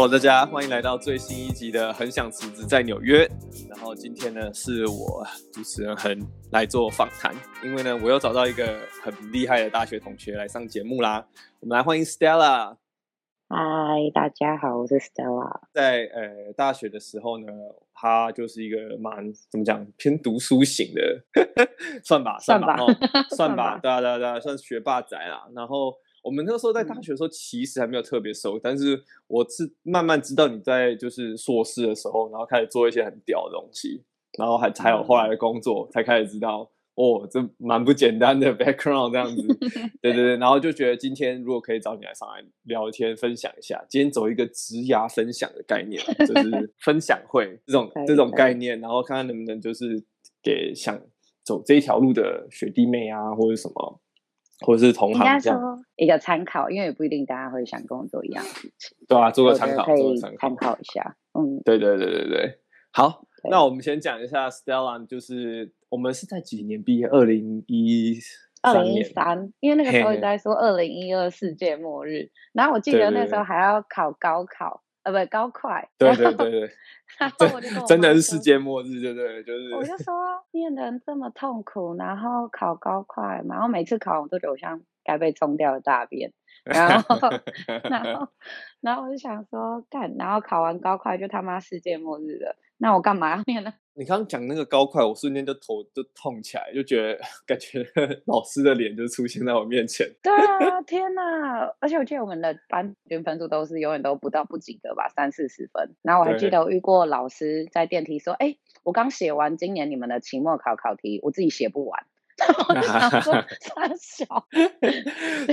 Hello，大家欢迎来到最新一集的《很想辞职在纽约》。然后今天呢，是我主持人恒来做访谈，因为呢，我又找到一个很厉害的大学同学来上节目啦。我们来欢迎 Stella。嗨，大家好，我是 Stella。在呃大学的时候呢，他就是一个蛮怎么讲偏读书型的，算吧，算吧，算吧，算吧，对啊，对啊，对啊，算学霸仔啦。然后。我们那个时候在大学的时候，其实还没有特别熟，嗯、但是我是慢慢知道你在就是硕士的时候，然后开始做一些很屌的东西，然后还才有后来的工作，嗯、才开始知道哦，这蛮不简单的 background 这样子，对对对，然后就觉得今天如果可以找你来上来聊天分享一下，今天走一个职涯分享的概念，就是 分享会这种这种概念，然后看看能不能就是给想走这一条路的学弟妹啊，或者什么。或者是同行这样，一个参考，因为也不一定大家会想跟我做一样的事情。对啊，做个参考，可以参考一下。嗯，对对对对对。好，那我们先讲一下 Stella，就是我们是在几年毕业？二零一二零一三，因为那个时候也在说二零一二世界末日，然后我记得那时候还要考高考。呃，不，高快，对对对对，然后我就说真的是世界末日，对对，就是。我就说念的这么痛苦，然后考高快，然后每次考我都觉得我像该被冲掉的大便，然后，然后，然后我就想说干，然后考完高快就他妈世界末日了，那我干嘛要念呢？你刚刚讲那个高快，我瞬间就头就痛起来，就觉得 感觉 老师的脸就出现在我面前。对啊，天哪！而且我记得我们的班均分数都是永远都不到不及格吧，三四十分。然后我还记得我遇过老师在电梯说：“哎，我刚写完今年你们的期末考考题，我自己写不完。”我就想说 三小，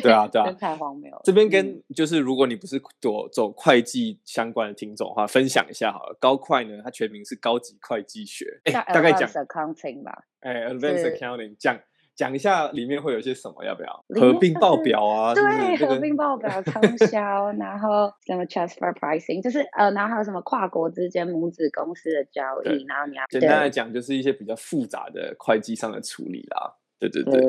对啊，对啊，太荒谬了。这边跟就是，如果你不是走走会计相关的听众的话，分享一下好了。高会呢，它全名是高级会计学，哎，大概讲 accounting 吧。哎，advanced accounting，讲讲一下里面会有些什么？要不要合并报表啊？对，合并报表、通销，然后什么 transfer pricing，就是呃，然后还有什么跨国之间母子公司的交易，然后你要简单来讲，就是一些比较复杂的会计上的处理啦。对对对，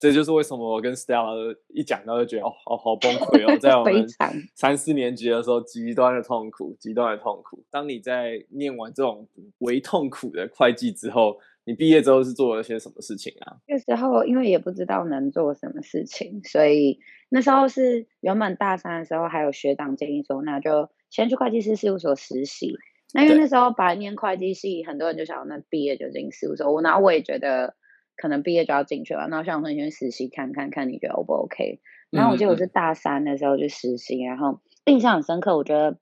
这就是为什么我跟 Stella 一讲到就觉得哦，好好 崩溃哦，在我们三四年级的时候，极端的痛苦，极端的痛苦。当你在念完这种微痛苦的会计之后，你毕业之后是做了些什么事情啊？那时候因为也不知道能做什么事情，所以那时候是原本大三的时候，还有学长建议说，那就先去会计师事务所实习。那因为那时候白念会计系，很多人就想那毕业就进事务所，我然后我也觉得。可能毕业就要进去了，那我想说你先实习看看看，你觉得 O 不 OK？然后我记得我是大三的时候去实习，嗯、然后印象很深刻。我觉得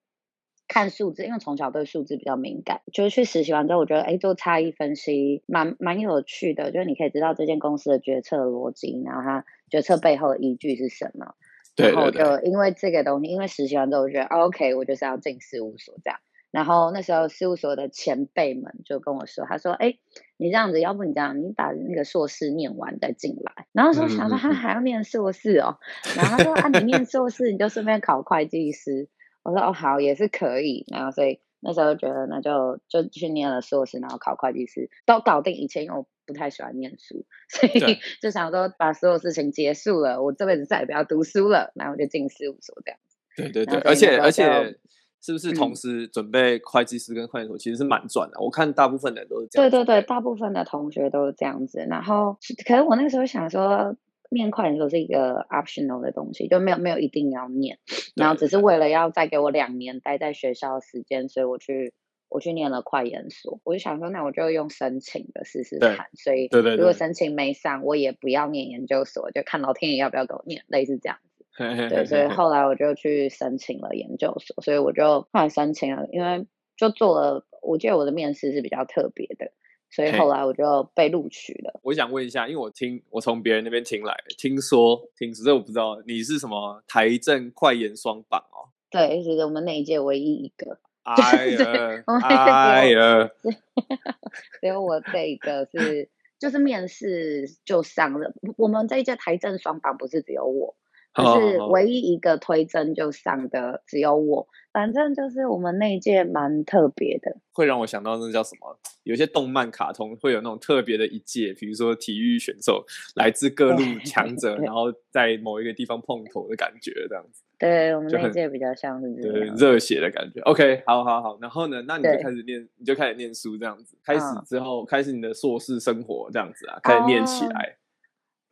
看数字，因为从小对数字比较敏感，就是去实习完之后，我觉得哎，做差异分析蛮蛮有趣的，就是你可以知道这间公司的决策逻辑，然后它决策背后的依据是什么。对。然后就因为这个东西，因为实习完之后，我觉得 OK，我就是要进事务所这样。然后那时候事务所的前辈们就跟我说，他说：“哎，你这样子，要不你这样，你把那个硕士念完再进来。”然后说想说他还要念硕士哦，然后他说：“啊，你念硕士你就顺便考会计师。”我说：“哦，好，也是可以。”然后所以那时候觉得那就就去念了硕士，然后考会计师都搞定一切，因为我不太喜欢念书，所以就想说把所有事情结束了，我这辈子再也不要读书了，然后就进事务所这样。对对对，而且而且。是不是同时准备会计师跟会计所其实是蛮赚的？我看大部分的人都是这样。对对对，大部分的同学都是这样子。然后，可是我那个时候想说，念会计所是一个 optional 的东西，就没有没有一定要念。然后只是为了要再给我两年待在学校的时间，所以我去我去念了快研所。我就想说，那我就用申请的试试看。所以对对，如果申请没上，我也不要念研究所，就看老天爷要不要给我念，类似这样子。对，所以 后来我就去申请了研究所，所以我就后来申请了，因为就做了，我记得我的面试是比较特别的，所以后来我就被录取了。我想问一下，因为我听我从别人那边听来，听说听说，这我不知道你是什么台政快研双榜哦？对，是我们那一届唯一一个。哎呀，哎呀，只有我这一个是，就是面试就上了。我们这一届台政双榜不是只有我。就是唯一一个推甄就上的只有我，反正就是我们那一届蛮特别的，会让我想到那叫什么？有些动漫卡通会有那种特别的一届，比如说体育选手来自各路强者，然后在某一个地方碰头的感觉，这样子。对，我们那届比较像是这样，热血的感觉。OK，好好好，然后呢，那你就开始念，你就开始念书这样子。开始之后，开始你的硕士生活这样子啊，开始念起来，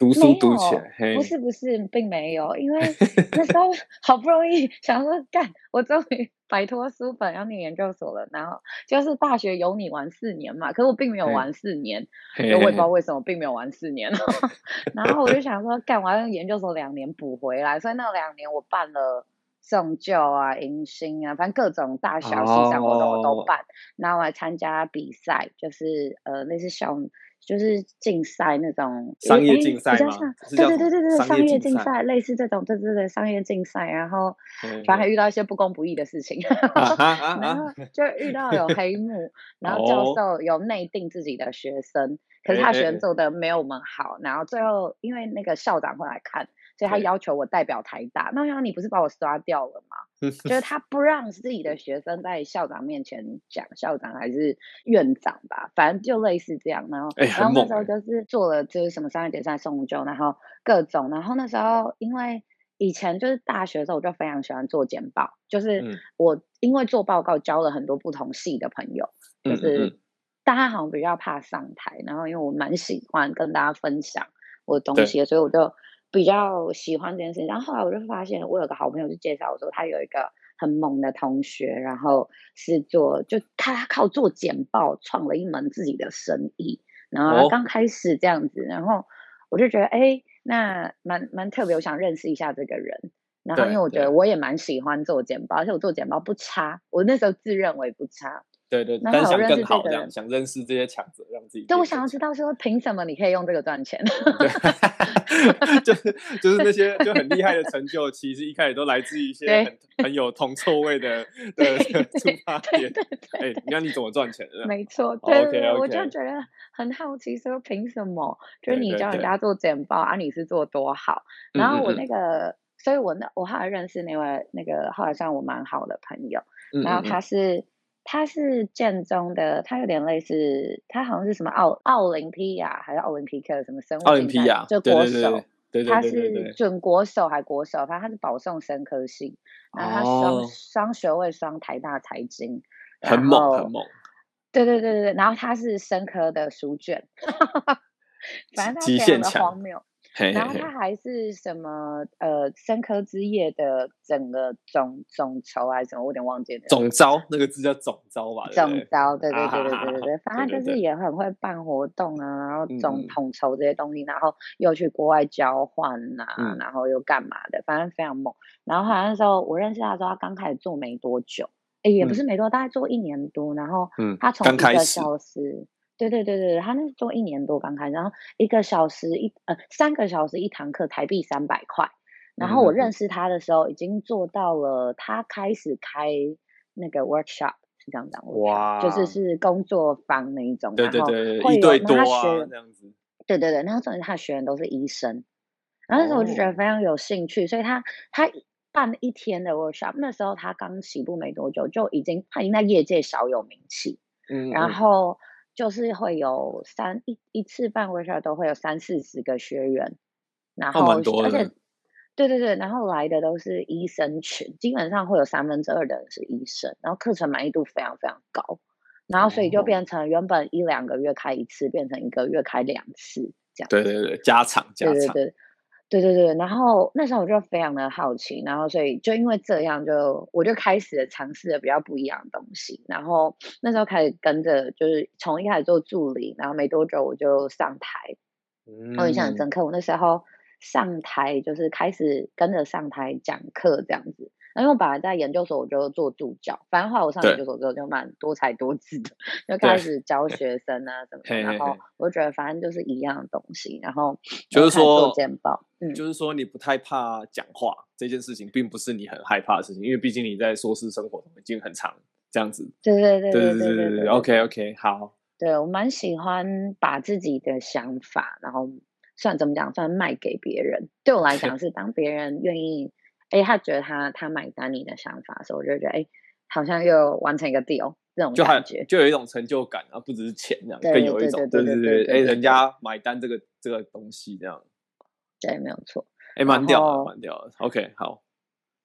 读书读起来。不是不是，并没有，因为 那时候好不容易想说干，我终于摆脱书本要念研究所了。然后就是大学有你玩四年嘛，可是我并没有玩四年，我也不知道为什么并没有玩四年。然后我就想说，干，我要用研究所两年补回来，所以那两年我办了。送旧啊，迎新啊，反正各种大小系上活动我都办，oh. 然后我还参加比赛，就是呃类似小就是竞赛那种商业竞赛吗？对对对对对，商业竞赛类似这种，对对对，商业竞赛，然后反正还遇到一些不公不义的事情，然后就遇到有黑幕，然后教授有内定自己的学生，可是他学生做的没有我们好，然后最后因为那个校长会来看。所以他要求我代表台大，那我想你不是把我刷掉了吗？就是他不让自己的学生在校长面前讲，校长还是院长吧，反正就类似这样。然后，然后那时候就是做了就是什么商业竞赛送旧，然后各种。然后那时候因为以前就是大学的时候，我就非常喜欢做简报，就是我因为做报告交了很多不同系的朋友，就是大家好像比较怕上台，然后因为我蛮喜欢跟大家分享我的东西，所以我就。比较喜欢这件事情，然后后来我就发现，我有个好朋友就介绍我说，他有一个很猛的同学，然后是做就他靠做简报创了一门自己的生意，然后他刚开始这样子，然后我就觉得哎，那蛮蛮特别，我想认识一下这个人。然后因为我觉得我也蛮喜欢做简报，而且我做简报不差，我那时候自认为不差。对对，但想更好这样，想认识这些强者，让自己。对，我想要知道说，凭什么你可以用这个赚钱？对，就是就是那些就很厉害的成就，其实一开始都来自于一些很很有铜臭味的 的出发点。哎，你看你怎么赚钱的？没错，对，我就觉得很好奇，说凭什么？就是你教人家做简报啊，你是做多好？然后我那个，所以我那我后来认识那位那个后来算我蛮好的朋友，然后他是。他是建中的，他有点类似，他好像是什么奥奥林匹亚还是奥林匹克什么生物？奥林匹亚就国手，他是准国手还国手，反正他是保送生科系，然后他双双学位双台大财经，很猛很猛。对对对对，然后他是生科的书卷，反正他非常的荒谬。然后他还是什么呃，生科之夜的整个总总筹还是什么，我有点忘记了。总招那个字叫总招吧？总招，对对对对对对对，反正就是也很会办活动啊，然后总统筹这些东西，然后又去国外交换呐，然后又干嘛的，反正非常猛。然后好像那时候我认识他的时候，他刚开始做没多久，哎，也不是没多，大概做一年多，然后他从一个小时。对对对对，他那是做一年多刚开始，然后一个小时一呃三个小时一堂课，台币三百块。然后我认识他的时候，已经做到了他开始开那个 workshop 是这样讲，哇，就是是工作坊那一种，对对对，一对多啊这样子。对对对，然后重点他的学员都是医生，然后那时候我就觉得非常有兴趣，所以他他办一天的 workshop，那时候他刚起步没多久，就已经他已经在业界小有名气，嗯，然后。就是会有三一一次办 workshop 都会有三四十个学员，然后而且对对对，然后来的都是医生群，基本上会有三分之二的人是医生，然后课程满意度非常非常高，然后所以就变成原本一两个月开一次，变成一个月开两次这样。对对对，加长加长。对对对。对对对，然后那时候我就非常的好奇，然后所以就因为这样就，就我就开始了尝试了比较不一样的东西，然后那时候开始跟着，就是从一开始做助理，然后没多久我就上台，嗯，我印象很深刻，我那时候上台就是开始跟着上台讲课这样子。因为我本来在研究所，我就做助教。反正后来我上研究所之后，就蛮多才多姿的，就开始教学生啊什么的。然后我就觉得，反正就是一样的东西。然后就是说做简报，嗯，就是说你不太怕讲话这件事情，并不是你很害怕的事情，因为毕竟你在硕士生活已经很长，这样子。对对对对对对对，对。OK OK，好。对，我蛮喜欢把自己的想法，然后算怎么讲，算卖给别人。对我来讲，是当别人愿意。哎，他觉得他他买单你的想法的时候，我就觉得哎，好像又完成一个 deal 这种感觉，就，就有一种成就感啊，不只是钱这样，更有一种对对对，哎，人家买单这个这个东西这样，对，没有错，哎，蛮屌的，蛮屌的。OK，好，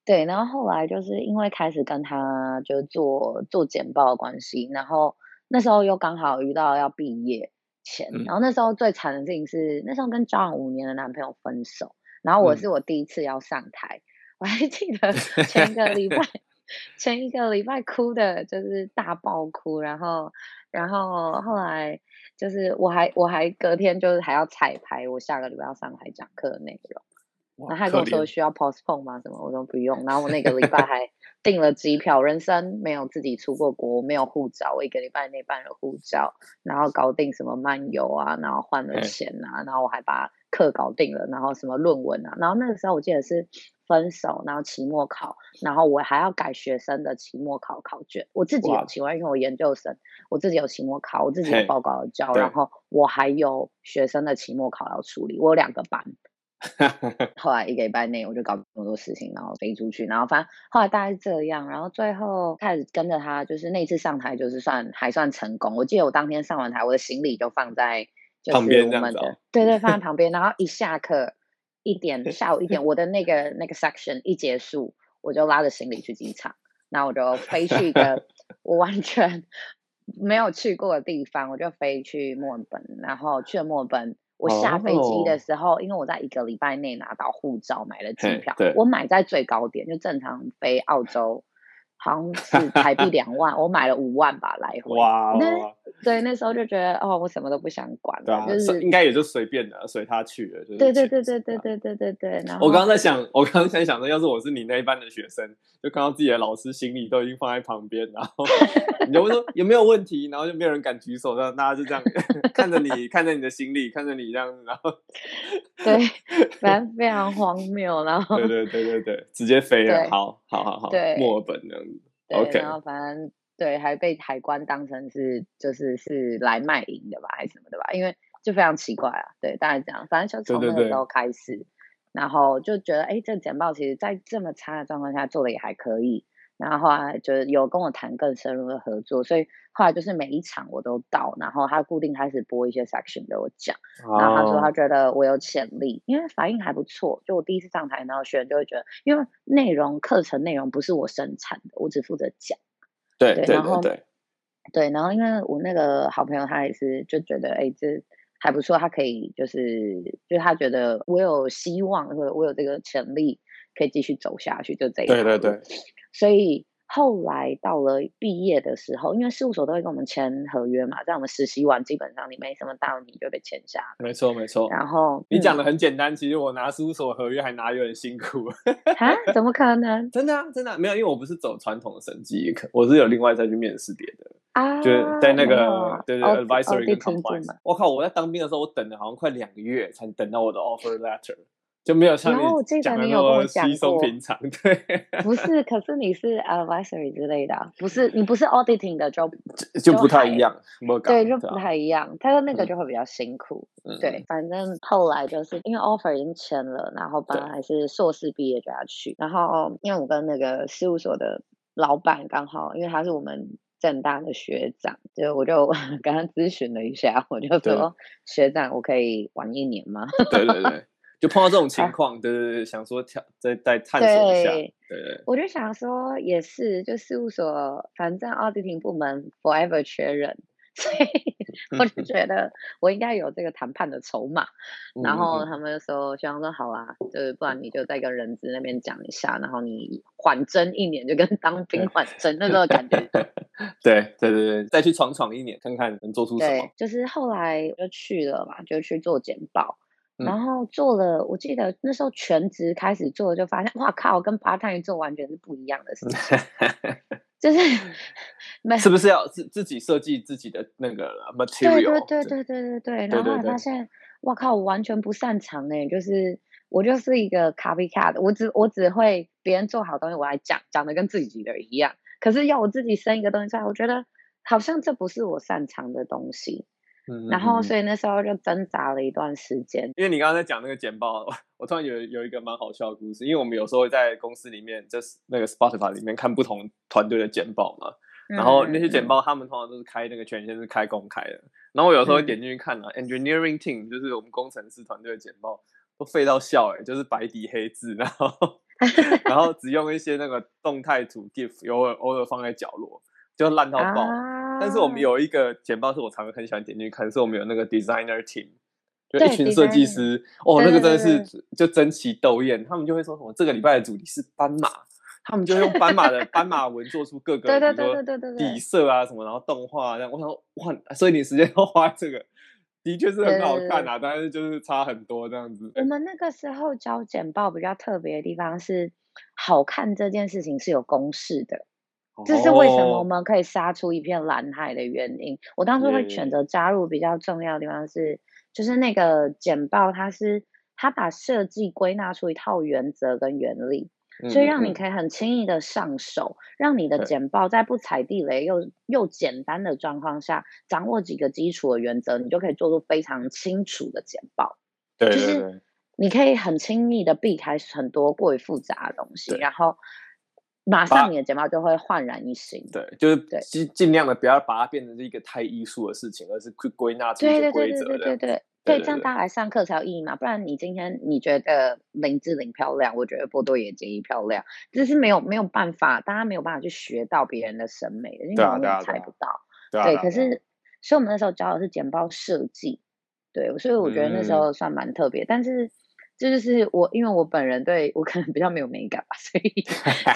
对，然后后来就是因为开始跟他就做做简报的关系，然后那时候又刚好遇到要毕业前，嗯、然后那时候最惨的事情是那时候跟交往五年的男朋友分手，然后我是我第一次要上台，嗯、我还记得前一个礼拜 前一个礼拜哭的就是大爆哭，然后然后后来就是我还我还隔天就是还要彩排，我下个礼拜要上台讲课的内容。然后他跟我说需要 postpone 吗？什么？我说不用。然后我那个礼拜还订了机票，人生没有自己出过国，没有护照，我一个礼拜内办了护照，然后搞定什么漫游啊，然后换了钱啊，然后我还把课搞定了，然后什么论文啊，然后那个时候我记得是分手，然后期末考，然后我还要改学生的期末考考卷，我自己有期末，因为我研究生，我自己有期末考，我自己有报告要交，然后我还有学生的期末考要处理，我有两个班。后来一个礼拜内我就搞那么多事情，然后飞出去，然后反正后来大概是这样，然后最后开始跟着他，就是那次上台就是算还算成功。我记得我当天上完台，我的行李就放在旁边，哦、对对，放在 旁边。然后一下课一点，下午一点，我的那个那个 section 一结束，我就拉着行李去机场，然后我就飞去一个 我完全 没有去过的地方，我就飞去墨尔本，然后去了墨尔本。我下飞机的时候，oh, 因为我在一个礼拜内拿到护照，买了机票，我买在最高点，就正常飞澳洲。好像是台币两万，我买了五万吧来回。哇！那对那时候就觉得哦，我什么都不想管了，就是应该也就随便的，随他去了。对对对对对对对对对。然后我刚刚在想，我刚刚在想说，要是我是你那一班的学生，就看到自己的老师行李都已经放在旁边，然后你就会说有没有问题，然后就没有人敢举手，让大家就这样 看着你，看着你的行李，看着你这样子，然后 对，反正非常荒谬，然后对对对对对，直接飞了，好好好好，对，墨尔本这样子。对，Okay. 然后反正对，还被海关当成是就是是来卖淫的吧，还是什么的吧？因为就非常奇怪啊。对，大概这样。反正就从那个时候开始，对对对，然后就觉得，哎，这个简报其实在这么差的状况下做的也还可以。然后后来就是有跟我谈更深入的合作，所以后来就是每一场我都到，然后他固定开始播一些 section 给我讲。Oh. 然后他说他觉得我有潜力，因为反应还不错。就我第一次上台，然后学员就会觉得，因为内容课程内容不是我生产的，我只负责讲。对对，然后对，对，然后因为我那个好朋友他也是就觉得，哎，这还不错，他可以就是就他觉得我有希望，或者我有这个潜力可以继续走下去，就这样。对对对。所以后来到了毕业的时候，因为事务所都会跟我们签合约嘛，在我们实习完，基本上你没什么大问题就被签下。没错，没错。然后你讲的很简单，嗯、其实我拿事务所合约还拿有点辛苦。啊？怎么可能？真的啊，真的、啊、没有，因为我不是走传统的审计课，我是有另外再去面试别的啊，就是在那个有对对 advisory 跟 compliance。我靠，我在当兵的时候，我等了好像快两个月才等到我的 offer letter。就没有像你讲的那么稀松平常，对，不是，可是你是 advisory 之类的，不是，你不是 auditing 的就就不太一样，对，就不太一样。他说那个就会比较辛苦，对，反正后来就是因为 offer 已经签了，然后本来还是硕士毕业就要去，然后因为我跟那个事务所的老板刚好，因为他是我们正大的学长，就我就 跟他咨询了一下，我就说学长，我可以晚一年吗？对 对对。就碰到这种情况，对对对，想说跳再再探索一下，对对。我就想说也是，就事务所反正 auditing 部门 forever 缺人，所以我就觉得我应该有这个谈判的筹码。然后他们就说，学长说好啊，就是不然你就再跟人资那边讲一下，然后你缓征一年，就跟当兵缓征那种感觉。对对对对，再去闯闯一年，看看能做出什么。就是后来就去了嘛，就去做简报。然后做了，嗯、我记得那时候全职开始做，就发现哇靠，跟 part time 做完全是不一样的事情，就是是不是要自自己设计自己的那个 material？对对对对对对对。然后发现，哇靠，我完全不擅长哎，就是我就是一个 copycat，我只我只会别人做好东西我来讲，讲的跟自己的一样，可是要我自己生一个东西出来，我觉得好像这不是我擅长的东西。嗯，然后，所以那时候就挣扎了一段时间。因为你刚刚在讲那个简报，我突然有有一个蛮好笑的故事。因为我们有时候会在公司里面，就是那个 Spotify 里面看不同团队的简报嘛。然后那些简报，他们通常都是开那个权限是开公开的。然后我有时候会点进去看啊、嗯、，Engineering Team 就是我们工程师团队的简报，都废到笑哎、欸，就是白底黑字，然后 然后只用一些那个动态图 GIF，偶尔偶尔放在角落，就烂到爆。啊、但是我们有一个简报是我常常很喜欢点进去看，是我们有那个 designer team，就一群设计师，哦，那个真的是就争奇斗艳，他们就会说什么这个礼拜的主题是斑马。他们就用斑马的 斑马纹做出各个，对对对底色啊什么，然后动画这样。我想说哇，所以你时间都花这个，的确是很好看啊，但是就是差很多这样子。我们那个时候交简报比较特别的地方是，好看这件事情是有公式的，这是为什么我们可以杀出一片蓝海的原因。我当初会选择加入比较重要的地方是，就是那个简报它是它把设计归纳出一套原则跟原理。所以让你可以很轻易的上手，嗯、让你的简报在不踩地雷又又简单的状况下，掌握几个基础的原则，你就可以做出非常清楚的简报。对，对，对，就是你可以很轻易的避开很多过于复杂的东西，然后马上你的睫毛就会焕然一新。对，就是尽尽量的不要把它变成是一个太艺术的事情，而是去归纳出一些规则的。对对对对。对对。对，这样大家来上课才有意义嘛？不然你今天你觉得林志玲漂亮，我觉得波多野结衣漂亮，这是没有没有办法，大家没有办法去学到别人的审美的，因为永远猜不到。对，对，对，对，可是，所以我们那时候教的是剪报设计，对，所以我觉得那时候算蛮特别，嗯、但是。这就是我，因为我本人对我可能比较没有美感吧，所以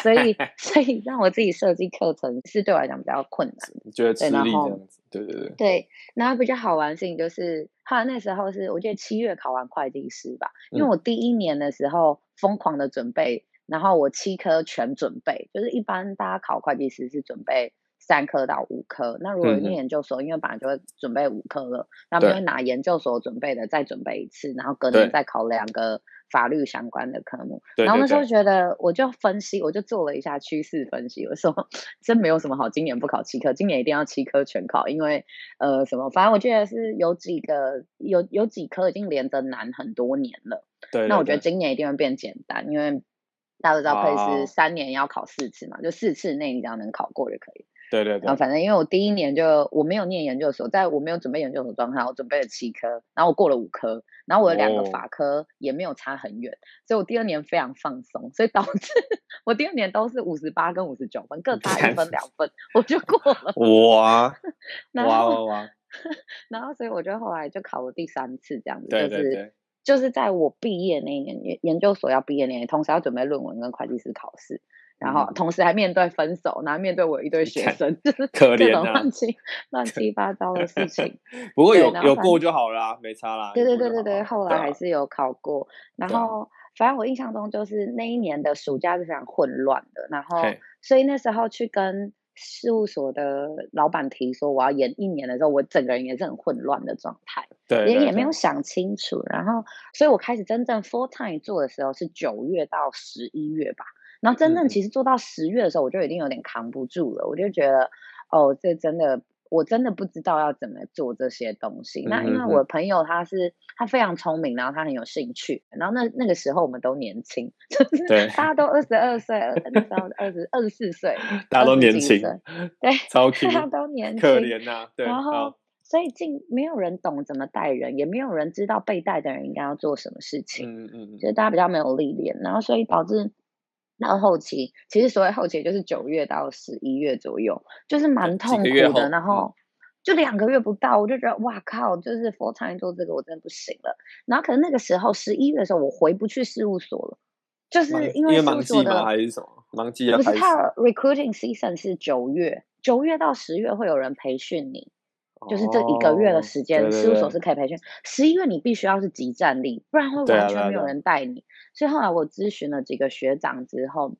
所以 所以让我自己设计课程是对我来讲比较困难，觉得吃力这样子，对对对。对，然后比较好玩的事情就是，后来那时候是我记得七月考完会计师吧，因为我第一年的时候疯狂的准备，然后我七科全准备，就是一般大家考会计师是准备。三科到五科，那如果念研究所，嗯、因为本来就会准备五科了，那么会拿研究所准备的再准备一次，然后隔年再考两个法律相关的科目。对然后那时候觉得，我就分析，我就做了一下趋势分析，我说真没有什么好，今年不考七科，今年一定要七科全考，因为呃什么，反正我记得是有几个有有几科已经连着难很多年了。对，对，对，那我觉得今年一定会变简单，因为大家都知道可以是三年要考四次嘛，好就四次内你只要能考过就可以。对对对，然后反正因为我第一年就我没有念研究所，在我没有准备研究所状态，我准备了七科，然后我过了五科，然后我的两个法科也没有差很远，哦、所以我第二年非常放松，所以导致我第二年都是五十八跟五十九分，各差一分两分，我就过了。哇！然后哇哇哇！然后所以我就后来就考了第三次这样子，对对对就是就是在我毕业那一年研研究所要毕业那年，同时要准备论文跟会计师考试。然后同时还面对分手，然后面对我一堆学生，就是各种乱七 乱七八糟的事情。不过有有过就好啦，没差啦。对对对对对，后来还是有考过。然后反正我印象中就是那一年的暑假是非常混乱的，然后所以那时候去跟事务所的老板提说我要延一年的时候，我整个人也是很混乱的状态，对，也也没有想清楚。然后，所以我开始真正 full time 做的时候是九月到十一月吧。然后真正其实做到十月的时候，我就已经有点扛不住了。嗯、我就觉得，哦，这真的，我真的不知道要怎么做这些东西。那因为我朋友他是他非常聪明，然后他很有兴趣。然后那那个时候我们都年轻，就是大家都二十二岁，那时候二十二十四岁 大家都年轻，对，超大家都年轻，可怜呐、啊。对，然后所以竟没有人懂怎么带人，也没有人知道被带的人应该要做什么事情。嗯嗯嗯，就是大家比较没有历练，然后所以导致。到后期，其实所谓后期就是九月到十一月左右，就是蛮痛苦的。然后就两个月不到，我就觉得哇靠，就是 full time 做这个我真的不行了。然后可能那个时候十一月的时候，我回不去事务所了，就是因为事务所的还是什么忙季啊？不是，他 recruiting season 是九月，九月到十月会有人培训你。就是这一个月的时间，事务所是可以培训。十一月你必须要是即战力，不然会完全没有人带你。所以后来我咨询了几个学长之后，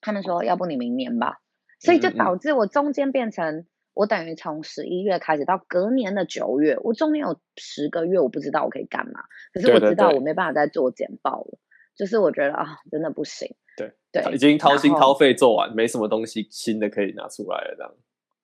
他们说要不你明年吧。所以就导致我中间变成我等于从十一月开始到隔年的九月，我中间有十个月我不知道我可以干嘛。可是我知道我没办法再做简报了，就是我觉得啊，真的不行。对对，已经掏心掏肺做完，没什么东西新的可以拿出来了，这样。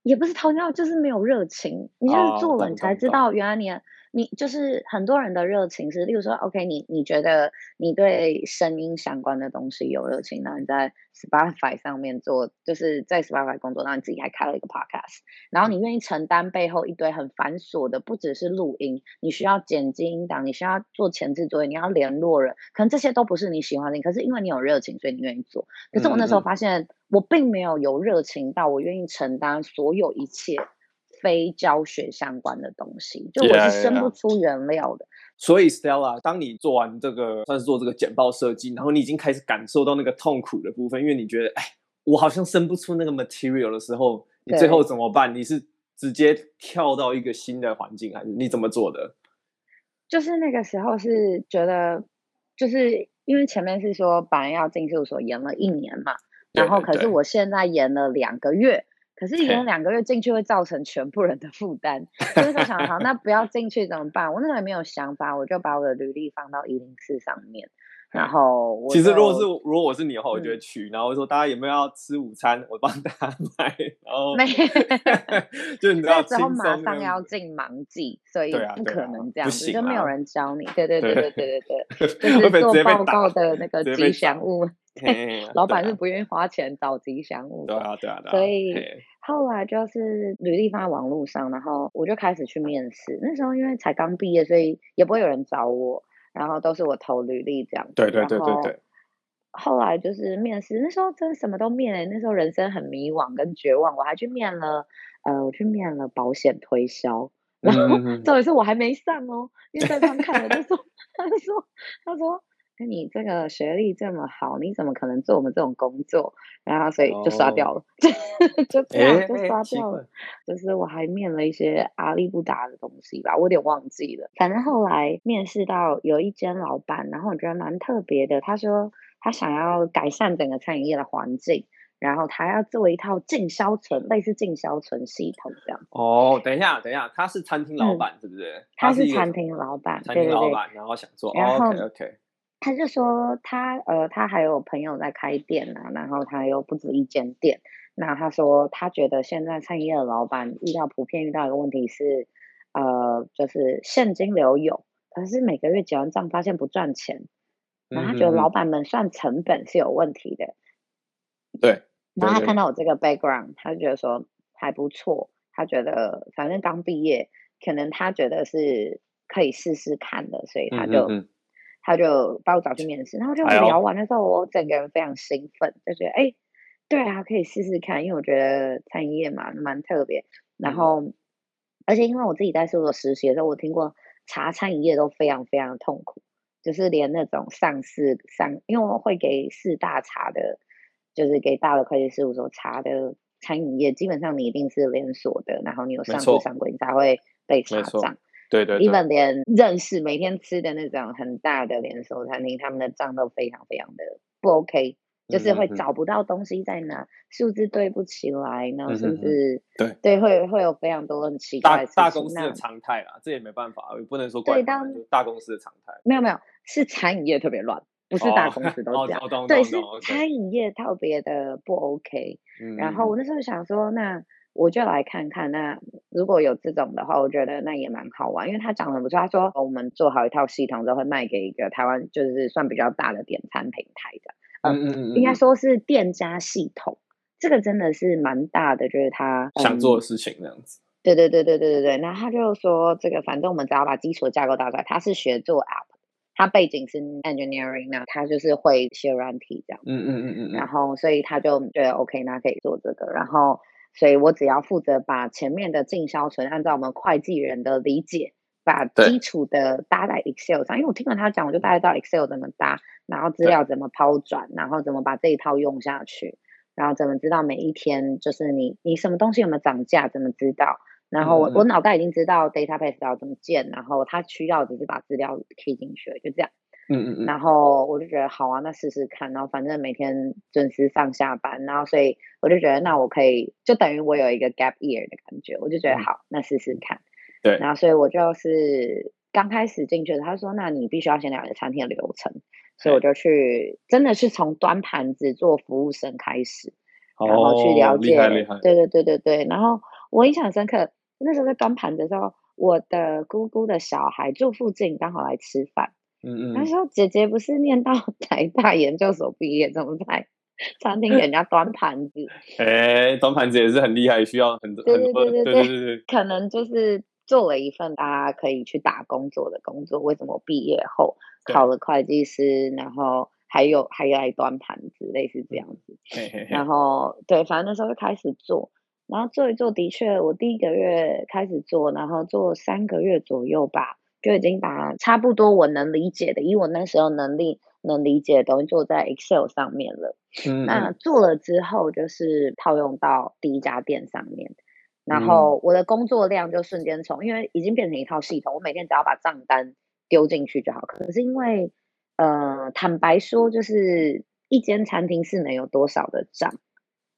也不是偷尿，就是没有热情。你就是做了，你才知道原来你你就是很多人的热情是，例如说，OK，你你觉得你对声音相关的东西有热情，那你在 Spotify 上面做，就是在 Spotify 工作，然后你自己还开了一个 Podcast，然后你愿意承担背后一堆很繁琐的，不只是录音，你需要剪辑音档，你需要做前置作业，你要联络人，可能这些都不是你喜欢的，可是因为你有热情，所以你愿意做。可是我那时候发现，我并没有有热情到我愿意承担所有一切。非教学相关的东西，就我是生不出原料的。Yeah, yeah, yeah. 所以，Stella，当你做完这个，算是做这个简报设计，然后你已经开始感受到那个痛苦的部分，因为你觉得，哎，我好像生不出那个 material 的时候，你最后怎么办？你是直接跳到一个新的环境，还是你怎么做的？就是那个时候是觉得，就是因为前面是说本来要进事务所延了一年嘛，然后可是我现在延了两个月。可是，一人两个月进去会造成全部人的负担，所以我想，好，那不要进去怎么办？我那时候也没有想法，我就把我的履历放到一零四上面，然后我其实如果是如果我是你的话，我就会去，然后我说大家有没有要吃午餐，我帮大家买，然后没，就你知道，之后马上要进忙季，所以不可能这样子，就没有人教你，对对对对对对对，就是做报告的那个吉祥物。老板是不愿意花钱找吉祥物，对啊，对啊，对啊。所以后来就是履历放在网络上，然后我就开始去面试。那时候因为才刚毕业，所以也不会有人找我，然后都是我投履历这样子。对对对对对。后来就是面试，那时候真的什么都面，那时候人生很迷惘跟绝望，我还去面了，呃，我去面了保险推销，然后重点是我还没上哦，因为对方看了就说，他说，他说。那你这个学历这么好，你怎么可能做我们这种工作？然后所以就刷掉了，就这样就刷掉了。就是我还面了一些阿里不达的东西吧，我有点忘记了。反正后来面试到有一间老板，然后我觉得蛮特别的。他说他想要改善整个餐饮业的环境，然后他要做一套进销存，类似进销存系统这样。哦，等一下，等一下，他是餐厅老板是不是？他是餐厅老板，餐厅老板，然后想做。OK OK。他就说他呃，他还有朋友在开店啊，然后他又不止一间店。那他说他觉得现在餐饮业的老板遇到普遍遇到一个问题是，呃，就是现金流有，可是每个月结完账发现不赚钱。然后他觉得老板们算成本是有问题的。对。然后他看到我这个 background，他就觉得说还不错。他觉得反正刚毕业，可能他觉得是可以试试看的，所以他就。嗯嗯他就把我找去面试，然后就聊完的时候，我整个人非常兴奋，就觉得哎，对啊，可以试试看，因为我觉得餐饮业嘛蛮特别。然后，嗯、而且因为我自己在事务所实习的时候，我听过查餐饮业都非常非常痛苦，就是连那种上市上，因为我会给四大查的，就是给大的会计事务所查的餐饮业，基本上你一定是连锁的，然后你有上市上柜，你才会被查账。对对，一般连认识每天吃的那种很大的连锁餐厅，他们的账都非常非常的不 OK，就是会找不到东西在哪，数字对不起来，然后甚至对对会会有非常多很奇怪的大大公司的常态啦，这也没办法，不能说怪当大公司的常态。没有没有，是餐饮业特别乱，不是大公司都这样，对，是餐饮业特别的不 OK。然后我那时候想说，那。我就来看看，那如果有这种的话，我觉得那也蛮好玩，因为他讲的不错。他说我们做好一套系统之后，会卖给一个台湾就是算比较大的点餐平台的，呃、嗯嗯嗯，应该说是店家系统，这个真的是蛮大的，就是他、嗯、想做的事情这样子。对对对对对对对，那他就说这个反正我们只要把基础的架构打出来，他是学做 app，他背景是 engineering，那他就是会写软体这样，嗯嗯嗯嗯，然后所以他就觉得 OK，那可以做这个，然后。所以我只要负责把前面的进销存按照我们会计人的理解，把基础的搭在 Excel 上。因为我听了他讲，我就大概知道 Excel 怎么搭，然后资料怎么抛转，然后怎么把这一套用下去，然后怎么知道每一天就是你你什么东西有没有涨价，怎么知道？然后我、嗯、我脑袋已经知道 database 要怎么建，然后他需要只是把资料 key 进去，就这样。嗯嗯嗯，然后我就觉得好啊，那试试看。然后反正每天准时上下班，然后所以我就觉得那我可以，就等于我有一个 gap year 的感觉。我就觉得好，那试试看。对。然后所以我就是刚开始进去的，他说那你必须要先了解餐厅的流程，所以我就去，真的是从端盘子做服务生开始，然后去了解。厉害厉害。对对对对对。然后我印象很深刻，那时候在端盘子的时候。我的姑姑的小孩住附近，刚好来吃饭。嗯嗯。他说：“姐姐不是念到台大研究所毕业，怎么在餐厅给人家端盘子？”哎，端盘子也是很厉害，需要很多。对对对对对对对。可能就是做了一份大家可以去打工做的工作。为什么毕业后考了会计师，然后还有还有来端盘子，类似这样子。嘿嘿嘿。然后对，反正那时候就开始做。然后做一做，的确，我第一个月开始做，然后做三个月左右吧，就已经把差不多我能理解的，以我那时候能力能理解的东西做在 Excel 上面了。嗯，那做了之后，就是套用到第一家店上面，然后我的工作量就瞬间从，因为已经变成一套系统，我每天只要把账单丢进去就好。可是因为，呃，坦白说，就是一间餐厅是能有多少的账？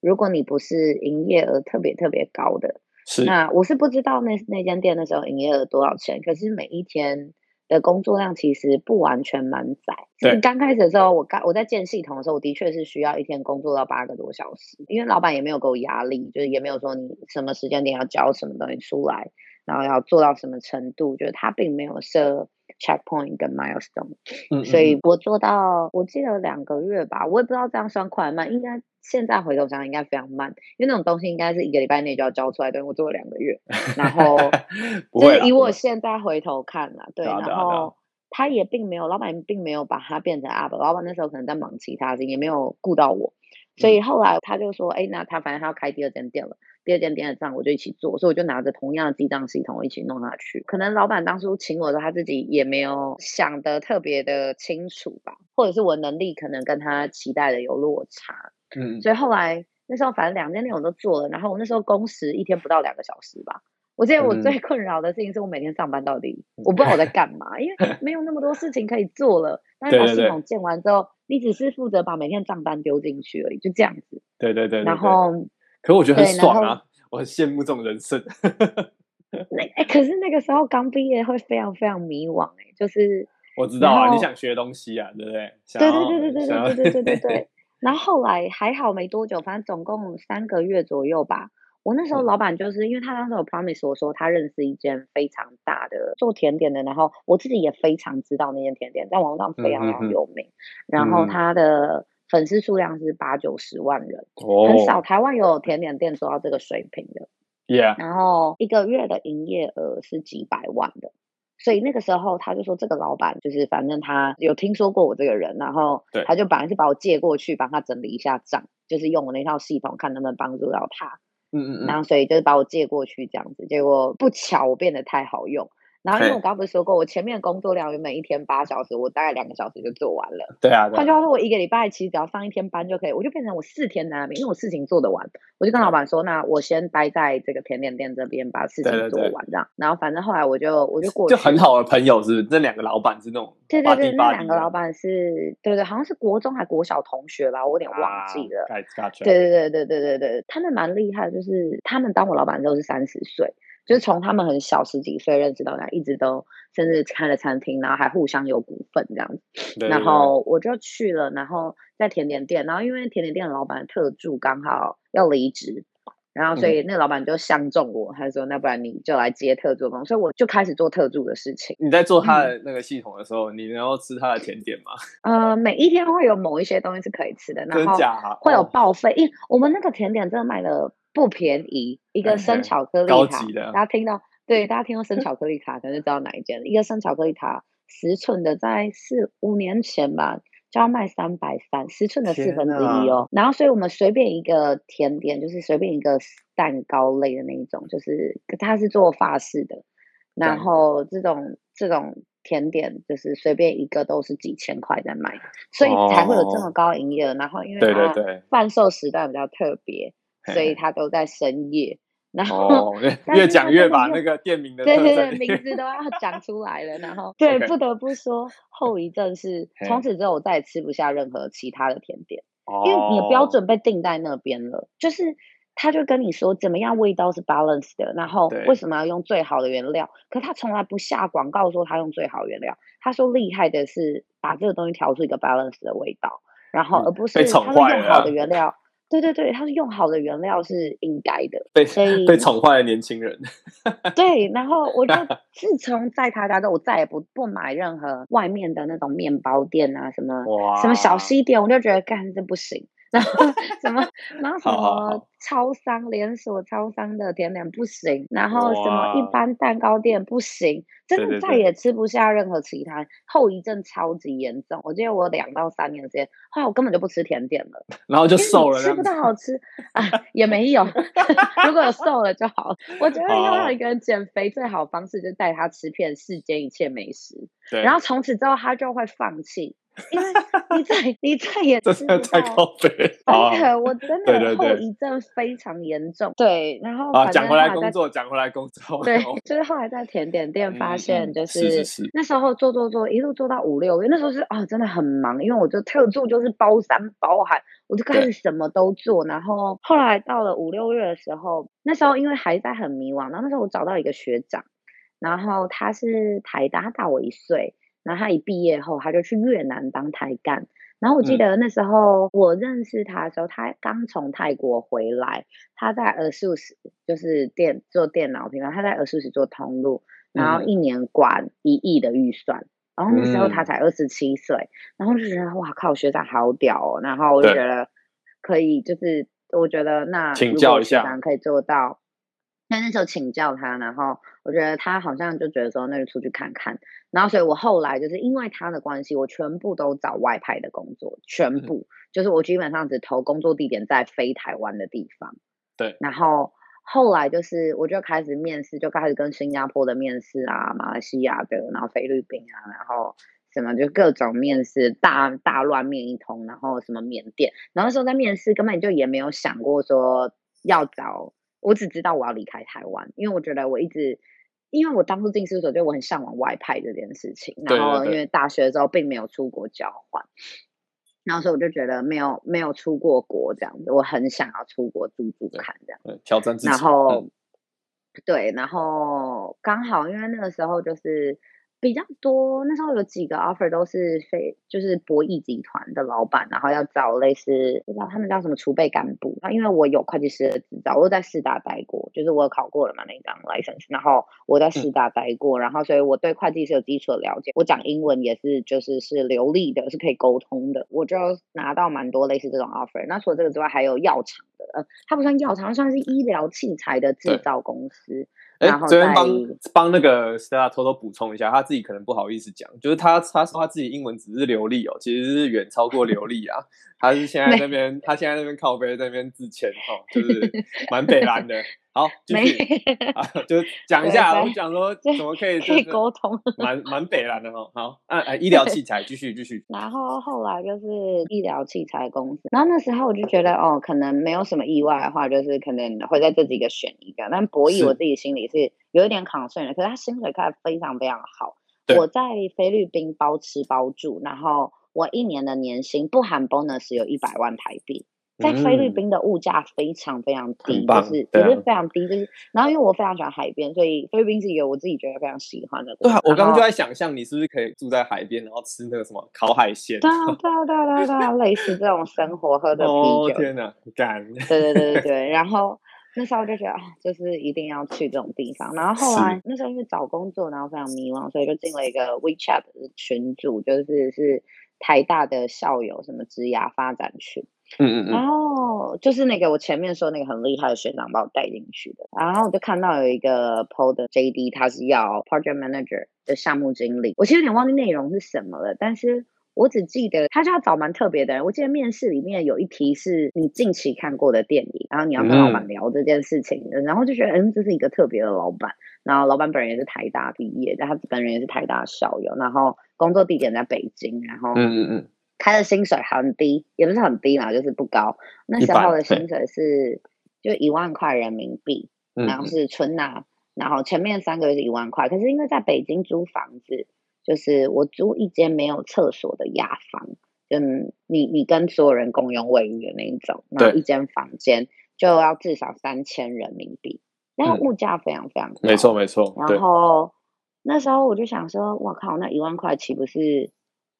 如果你不是营业额特别特别高的，是那我是不知道那那间店的时候营业额多少钱。可是每一天的工作量其实不完全满载。对，刚开始的时候，我刚我在建系统的时候，我的确是需要一天工作到八个多小时，因为老板也没有给我压力，就是也没有说你什么时间点要交什么东西出来，然后要做到什么程度，就是他并没有设 checkpoint 跟 milestone。嗯，嗯，所以我做到我记得两个月吧，我也不知道这样算快慢，应该。现在回头想应该非常慢，因为那种东西应该是一个礼拜内就要交出来，对，我做了两个月，然后 就是以我现在回头看了，对，然后他也并没有，老板并没有把他变成 app，老板那时候可能在忙其他事情，也没有顾到我，所以后来他就说，哎，那他反正他要开第二间店了，第二间店的账我就一起做，所以我就拿着同样的记账系统我一起弄下去。可能老板当初请我的时候，他自己也没有想得特别的清楚吧，或者是我能力可能跟他期待的有落差。嗯，所以后来那时候反正两件内容都做了，然后我那时候工时一天不到两个小时吧。我记得我最困扰的事情是我每天上班到底、嗯、我不知道我在 干嘛，因为没有那么多事情可以做了。但是把系统建完之后，你只是负责把每天账单丢进去而已，就这样子。对对对，对。然后，可我觉得很爽啊，我很羡慕这种人生。那哎，可是那个时候刚毕业会非常非常迷惘哎、欸，就是我知道啊，你想学东西啊，对不对？对对对对对对对对对对对。然后后来还好没多久，反正总共三个月左右吧。我那时候老板就是因为他当时有 promise 我说他认识一间非常大的做甜点的，然后我自己也非常知道那间甜点在网上非常非常有名，嗯、然后他的粉丝数量是八九十万人，哦、很少台湾有甜点店做到这个水平的。Yeah. 然后一个月的营业额是几百万的。所以那个时候他就说，这个老板就是反正他有听说过我这个人，然后他就本来是把我借过去帮他整理一下账，就是用我那套系统看能不能帮助到他。嗯嗯嗯。然后所以就是把我借过去这样子，结果不巧我变得太好用。然后因为我刚刚不是说过，我前面工作量原本一天八小时，我大概两个小时就做完了。对啊。换句话说，我一个礼拜其实只要上一天班就可以，我就变成我四天拿名，因为我事情做得完，我就跟老板说，那我先待在这个甜点店这边把事情做完这样。然后反正后来我就我就过去。就很好的朋友是不是？这两个老板是那种。对对对，那两个老板是，对对，好像是国中还国小同学吧，我有点忘记了。对对对对对对对，他们蛮厉害，就是他们当我老板的时候是三十岁。就是从他们很小十几岁认识到现在，一直都甚至开了餐厅，然后还互相有股份这样子。然后我就去了，然后在甜点店，然后因为甜点店的老板特助刚好要离职，然后所以那个老板就相中我，他说：“那不然你就来接特助工。”所以我就开始做特助的事情。你在做他的那个系统的时候，嗯、你能够吃他的甜点吗？呃，每一天会有某一些东西是可以吃的，然后会有报废，因为我们那个甜点真的卖的。不便宜，一个生巧克力塔。大家听到，对，大家听到生 巧克力塔，可能就知道哪一间。一个生巧克力塔，十寸的，在四五年前吧，就要卖三百三，十寸的四分之一哦。然后，所以我们随便一个甜点，就是随便一个蛋糕类的那一种，就是它是做法式的，然后这种这种甜点，就是随便一个都是几千块在卖，所以才会有这么高营业额。然后，因为它贩售时段比较特别。所以他都在深夜，然后、哦、越讲越把那个店名的对对对名字 都要讲出来了，然后对，不得不说后遗症是从此之后我再也吃不下任何其他的甜点，因为你的标准被定在那边了，就是他就跟你说怎么样味道是 balance 的，然后为什么要用最好的原料，可他从来不下广告说他用最好原料，他说厉害的是把这个东西调出一个 balance 的味道，然后而不是他是用好的原料。对对对，他是用好的原料是应该的，被所以被宠坏的年轻人。对，然后我就 自从在他家之后，我再也不不买任何外面的那种面包店啊，什么什么小西点，我就觉得干这不行。然后什么，然后什么超商连锁超商的甜点不行，然后什么一般蛋糕店不行，真的再也吃不下任何其他，后遗症超级严重。我记得我两到三年时间，后来我根本就不吃甜点了，然后就瘦了，吃不到好吃啊，也没有。如果有瘦了就好。我觉得要让一个人减肥最好方式就是带他吃遍世间一切美食，然后从此之后他就会放弃。因为你再你再也吃不到，太靠北。对，我真的后遗症非常严重。对，然后啊，讲回来工作，讲回来工作。对，就是后来在甜点店发现，就是那时候做做做，一路做到五六月，那时候是啊，真的很忙，因为我就特助就是包山包海，我就开始什么都做。然后后来到了五六月的时候，那时候因为还在很迷惘，然后那时候我找到一个学长，然后他是台大，他大我一岁。然后他一毕业后，他就去越南当台干。然后我记得那时候我认识他的时候，他刚从泰国回来，他在 ASUS 就是电做电脑平台，他在 ASUS 做通路，然后一年管一亿的预算。然后那时候他才二十七岁，然后就觉得哇靠，学长好屌哦。然后我就觉得可以，就是我觉得那请教一下，可以做到。那那时候请教他，然后我觉得他好像就觉得说，那就出去看看。然后所以我后来就是因为他的关系，我全部都找外派的工作，全部、嗯、就是我基本上只投工作地点在非台湾的地方。对。然后后来就是我就开始面试，就开始跟新加坡的面试啊，马来西亚的，然后菲律宾啊，然后什么就各种面试，大大乱面一通，然后什么缅甸。然后那时候在面试根本就也没有想过说要找。我只知道我要离开台湾，因为我觉得我一直，因为我当初进事务所，就我很向往外派这件事情。然后因为大学的时候并没有出国交换，然后所以我就觉得没有没有出过国这样子，我很想要出国住住看这样。挑战自己。然后，对，然后刚好因为那个时候就是。比较多，那时候有几个 offer 都是非就是博弈集团的老板，然后要找类似不知道他们叫什么储备干部。那因为我有会计师的执照，我在四大待过，就是我考过了嘛那张 license，然后我在四大待过，嗯、然后所以我对会计是有基础的了解。我讲英文也是就是是流利的，是可以沟通的。我就拿到蛮多类似这种 offer。那除了这个之外，还有药厂的，呃，它不算药厂，它算是医疗器材的制造公司。哎，这边帮帮那个 Stella 偷偷补充一下，他自己可能不好意思讲，就是他他说他自己英文只是流利哦，其实是远超过流利啊。他是现在那边，他现在那边靠背在那边自谦哈，就是 蛮北蓝的。好，继续啊，就讲一下，我讲说怎么可以可以沟通，蛮 蛮北蓝的哈。好，啊啊，医疗器材继续继续。然后后来就是医疗器材公司，然后那时候我就觉得哦，可能没有什么意外的话，就是可能会在这几个选一个。但博弈我自己心里是有一点 concern 的，可是他薪水开的非常非常好。我在菲律宾包吃包住，然后我一年的年薪不含 bonus 有一百万台币。在菲律宾的物价非常非常低，就是也是非常低，就是然后因为我非常喜欢海边，所以菲律宾是一个我自己觉得非常喜欢的。对啊，我刚刚就在想象你是不是可以住在海边，然后吃那个什么烤海鲜？对啊，对啊，对啊，对啊，类似这种生活，喝的啤酒。哦天哪，干！对对对对 对，然后那时候就觉得啊，就是一定要去这种地方。然后后来那时候因为找工作，然后非常迷茫，所以就进了一个 WeChat 的群组，就是是台大的校友什么职涯发展群。嗯嗯，然后就是那个我前面说那个很厉害的学长把我带进去的，然后我就看到有一个 PO 的 JD，他是要 Project Manager 的项目经理，我其实有点忘记内容是什么了，但是我只记得他就要找蛮特别的人。我记得面试里面有一题是你近期看过的电影，然后你要跟老板聊这件事情，嗯、然后就觉得嗯，这是一个特别的老板，然后老板本人也是台大毕业，但他本人也是台大校友，然后工作地点在北京，然后嗯嗯嗯。开的薪水很低，也不是很低嘛，就是不高。那时候的薪水是就一万块人民币，然后是春呐，然后前面三个月是一万块。可是因为在北京租房子，就是我租一间没有厕所的雅房，嗯，你你跟所有人共用卫浴的那一种，然后一间房间就要至少三千人民币，然后物价非常非常高。没错没错。然后那时候我就想说，我靠，那一万块岂不是？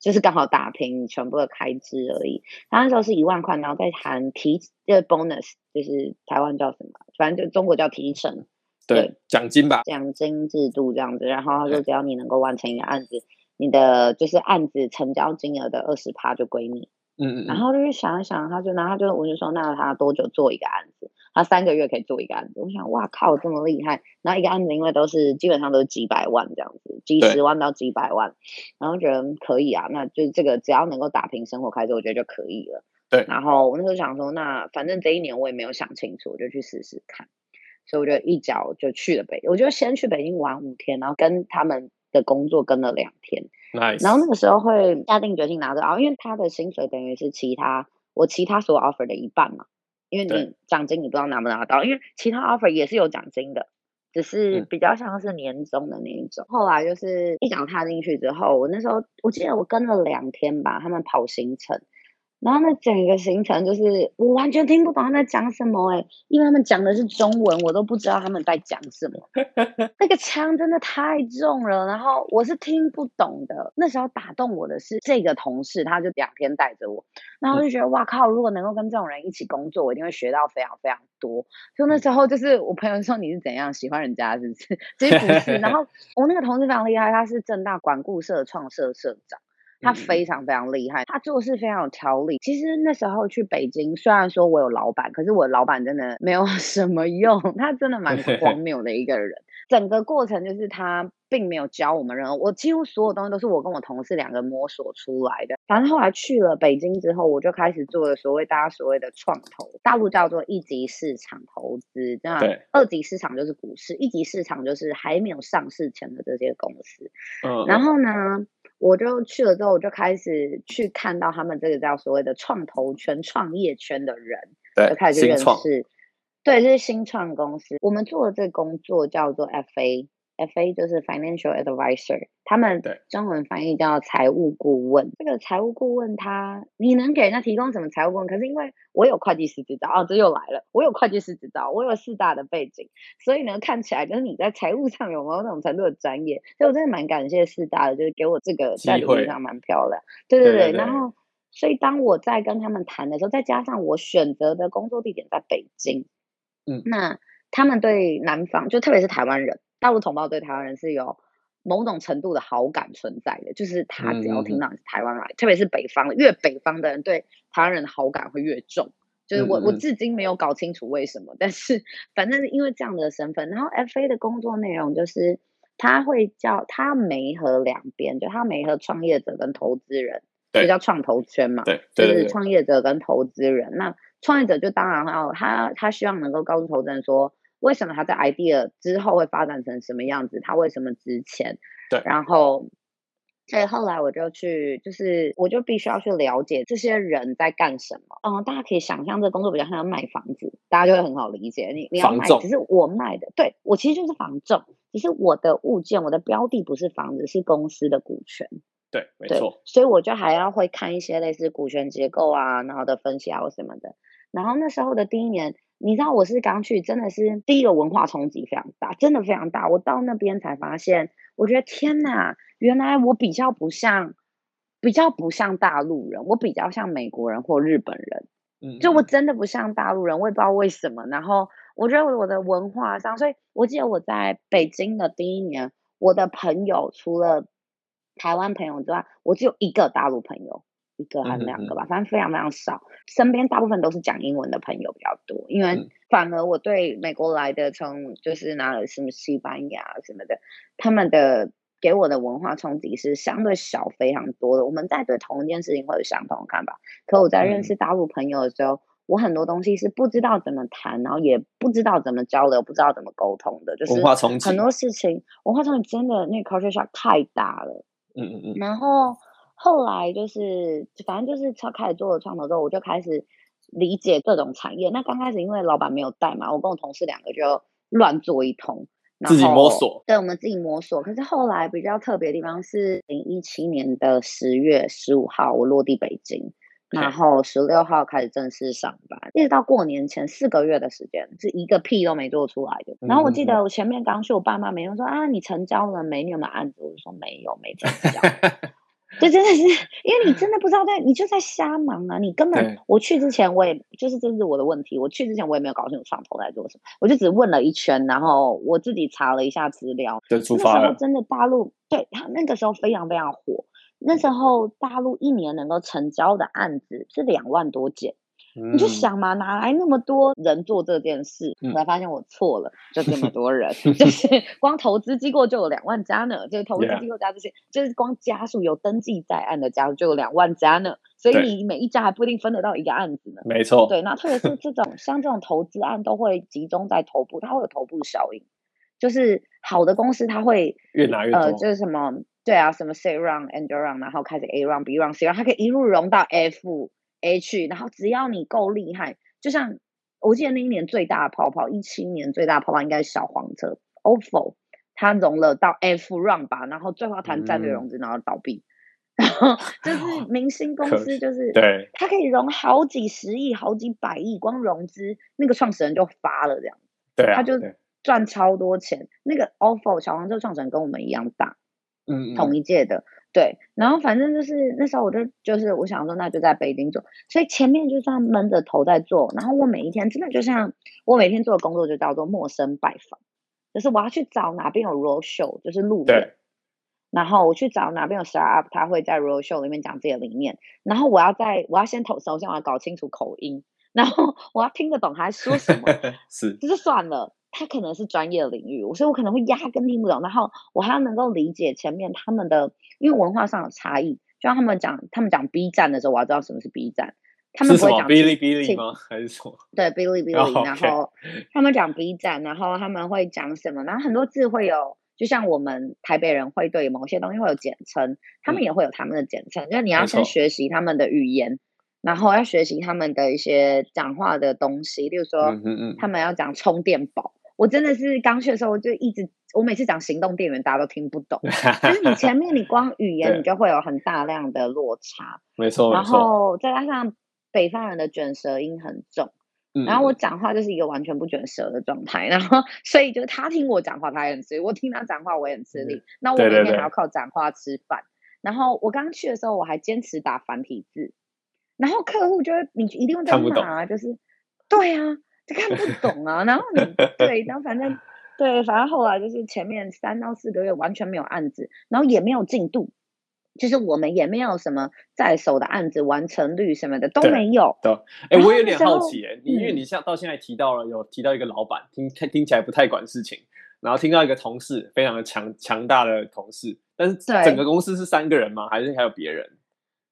就是刚好打平全部的开支而已。他那时候是一万块，然后再含提这个 bonus，就是台湾叫什么？反正就中国叫提成，对，奖金吧，奖金制度这样子。然后他说，只要你能够完成一个案子，你的就是案子成交金额的二十趴就归你。嗯嗯。然后就是想一想，他就然后他就我就说，那他多久做一个案子？他三个月可以做一个案子。我想，哇靠，这么厉害！然后一个案子因为都是基本上都是几百万这样子，几十万到几百万，然后觉得可以啊，那就这个只要能够打平生活开支，我觉得就可以了。对。然后我那时候想说，那反正这一年我也没有想清楚，我就去试试看。所以我就一脚就去了北，我就先去北京玩五天，然后跟他们的工作跟了两天。Nice。然后那个时候会下定决心拿着啊，因为他的薪水等于是其他我其他所有 offer 的一半嘛。因为你奖金你不知道拿不拿到，因为其他 offer 也是有奖金的，只是比较像是年终的那一种。嗯、后来就是一脚踏进去之后，我那时候我记得我跟了两天吧，他们跑行程。然后那整个行程就是我完全听不懂他们在讲什么诶，因为他们讲的是中文，我都不知道他们在讲什么。那个枪真的太重了，然后我是听不懂的。那时候打动我的是这个同事，他就两天带着我，然后我就觉得哇靠，如果能够跟这种人一起工作，我一定会学到非常非常多。就那时候就是我朋友说，你是怎样喜欢人家，是不是？其实不是。然后我那个同事非常厉害，他是正大管顾社创社社长。他非常非常厉害，他做事非常有条理。其实那时候去北京，虽然说我有老板，可是我老板真的没有 什么用，他真的蛮 荒谬的一个人。整个过程就是他并没有教我们任何，我几乎所有东西都是我跟我同事两个摸索出来的。反正后来去了北京之后，我就开始做了所谓大家所谓的创投，大陆叫做一级市场投资，对吧？对。二级市场就是股市，一级市场就是还没有上市前的这些公司。嗯。然后呢？我就去了之后，我就开始去看到他们这个叫所谓的创投圈、创业圈的人，对，就开始去认识。对，这是新创公司。我们做的这个工作叫做 FA。FA 就是 Financial Advisor，他们中文翻译叫财务顾问。这个财务顾问他，你能给人家提供什么财务顾问？可是因为我有会计师执照，哦，这又来了，我有会计师执照，我有四大的背景，所以呢，看起来就是你在财务上有某种程度的专业。所以我真的蛮感谢四大的，就是给我这个在领域上蛮漂亮。对对对，对对对，然后所以当我在跟他们谈的时候，再加上我选择的工作地点在北京，嗯，那他们对南方，就特别是台湾人。大陆同胞对台湾人是有某种程度的好感存在的，就是他只要听到你是台湾来，嗯嗯，特别是北方，越北方的人对台湾人的好感会越重。就是我我至今没有搞清楚为什么，但是反正因为这样的身份，然后 FA 的工作内容就是他会叫他媒合两边，就他媒合创业者跟投资人，就叫创投圈嘛，对，就是创业者跟投资人。那创业者就当然要他他希望能够告诉投资人说。为什么他在 idea 之后会发展成什么样子？他为什么值钱？对，然后，所以后来我就去，就是我就必须要去了解这些人在干什么。嗯，大家可以想象这个工作比较像卖房子，大家就会很好理解。你你要卖，只是我卖的，对，我其实就是房仲，只是我的物件，我的标的不是房子，是公司的股权。对，没错。所以我就还要会看一些类似股权结构啊，然后的分析啊或什么的。然后那时候的第一年。你知道我是刚去，真的是第一个文化冲击非常大，真的非常大。我到那边才发现，我觉得天哪，原来我比较不像，比较不像大陆人，我比较像美国人或日本人。嗯，就我真的不像大陆人，我也不知道为什么。然后我觉得我的文化上，所以我记得我在北京的第一年，我的朋友除了台湾朋友之外，我只有一个大陆朋友。一个还是两个吧，反正非常非常少。身边大部分都是讲英文的朋友比较多，因为反而我对美国来的，从就是拿了什么西班牙什么的，他们的给我的文化冲击是相对小非常多的。我们在对同一件事情会有相同的看法，可我在认识大陆朋友的时候，我很多东西是不知道怎么谈，然后也不知道怎么交流，不知道怎么沟通的，就是文化冲击。很多事情文化冲击真的那个 culture shock 太大了。嗯嗯嗯，然后。后来就是，反正就是他开始做了创投之后，我就开始理解各种产业。那刚开始因为老板没有带嘛，我跟我同事两个就乱做一通，自己摸索。对，我们自己摸索。可是后来比较特别的地方是，零一七年的十月十五号我落地北京，然后十六号开始正式上班，一直到过年前四个月的时间，是一个屁都没做出来的。然后我记得我前面刚去，我爸妈没有说啊，你成交了没？你有没有案子？我就说没有，没成交。对，真的是，因为你真的不知道在，你就在瞎忙啊！你根本我去之前，我也就是这是我的问题。我去之前，我也没有搞清楚创投在做什么，我就只问了一圈，然后我自己查了一下资料。就出发了。那时候真的大陆对他那个时候非常非常火，那时候大陆一年能够成交的案子是两万多件。你就想嘛，哪来那么多人做这件事？后来发现我错了，就这么多人，就是光投资机构就有两万家呢。就是投资机构加这些，就是光家数有登记在案的家数就有两万家呢。所以你每一家还不一定分得到一个案子呢。没错，对，那特别是这种像这种投资案都会集中在头部，它会有头部效应，就是好的公司它会越拿越多，呃，就是什么对啊，什么 C round、Angel round，然后开始 A round、B round、C round，它可以一路融到 F。H，然后只要你够厉害，就像我记得那一年最大的泡泡，一七年最大的泡泡应该是小黄车 OFO，它融了到 F round 吧，然后最后谈战略融资，然后倒闭，然后就是明星公司，就是对，它可以融好几十亿、好几百亿，光融资那个创始人就发了这样，对啊，他就赚超多钱。那个 OFO 小黄车创始人跟我们一样大，嗯，同一届的。对，然后反正就是那时候我就就是我想说，那就在北京做，所以前面就算闷着头在做，然后我每一天真的就像我每天做的工作就叫做陌生拜访，就是我要去找哪边有 roadshow，就是路人，然后我去找哪边有 startup，他会在 roadshow 里面讲自己的理念，然后我要在我要先投，首先我要搞清楚口音，然后 我要听得懂他在说什么，是，就是算了。他可能是专业领域，所以我可能会压根听不懂。然后我还要能够理解前面他们的，因为文化上有差异。就像他们讲，他们讲 B 站的时候，我要知道什么是 B 站。他们不会讲哔哩哔哩吗？还是什么？对，哔哩哔哩。Oh. 然后他们讲 B 站，然后他们会讲什么？然后很多字会有，就像我们台北人会对某些东西会有简称，他们也会有他们的简称。嗯、就是你要先学习他们的语言，然后要学习他们的一些讲话的东西，例如说，嗯嗯嗯他们要讲充电宝。我真的是刚去的时候，我就一直我每次讲行动电源，大家都听不懂。就是你前面你 光语言，你就会有很大量的落差。没错，然后再加上北方人的卷舌音很重，嗯、然后我讲话就是一个完全不卷舌的状态。然后所以就是他听我讲话，他也很吃力；我听他讲话，我也很吃力。嗯、那我每天还要靠讲话吃饭。对对对，然后我刚去的时候，我还坚持打繁体字，然后客户就会你一定会在骂，就是对啊。就看不懂啊，然后你 对，然后反正对，反正后来就是前面三到四个月完全没有案子，然后也没有进度，就是我们也没有什么在手的案子完成率什么的都没有。对，哎、欸，我有点好奇、欸，哎，因为你像到现在提到了有提到一个老板，听听起来不太管事情，然后听到一个同事非常的强强大的同事，但是整个公司是三个人吗？还是还有别人？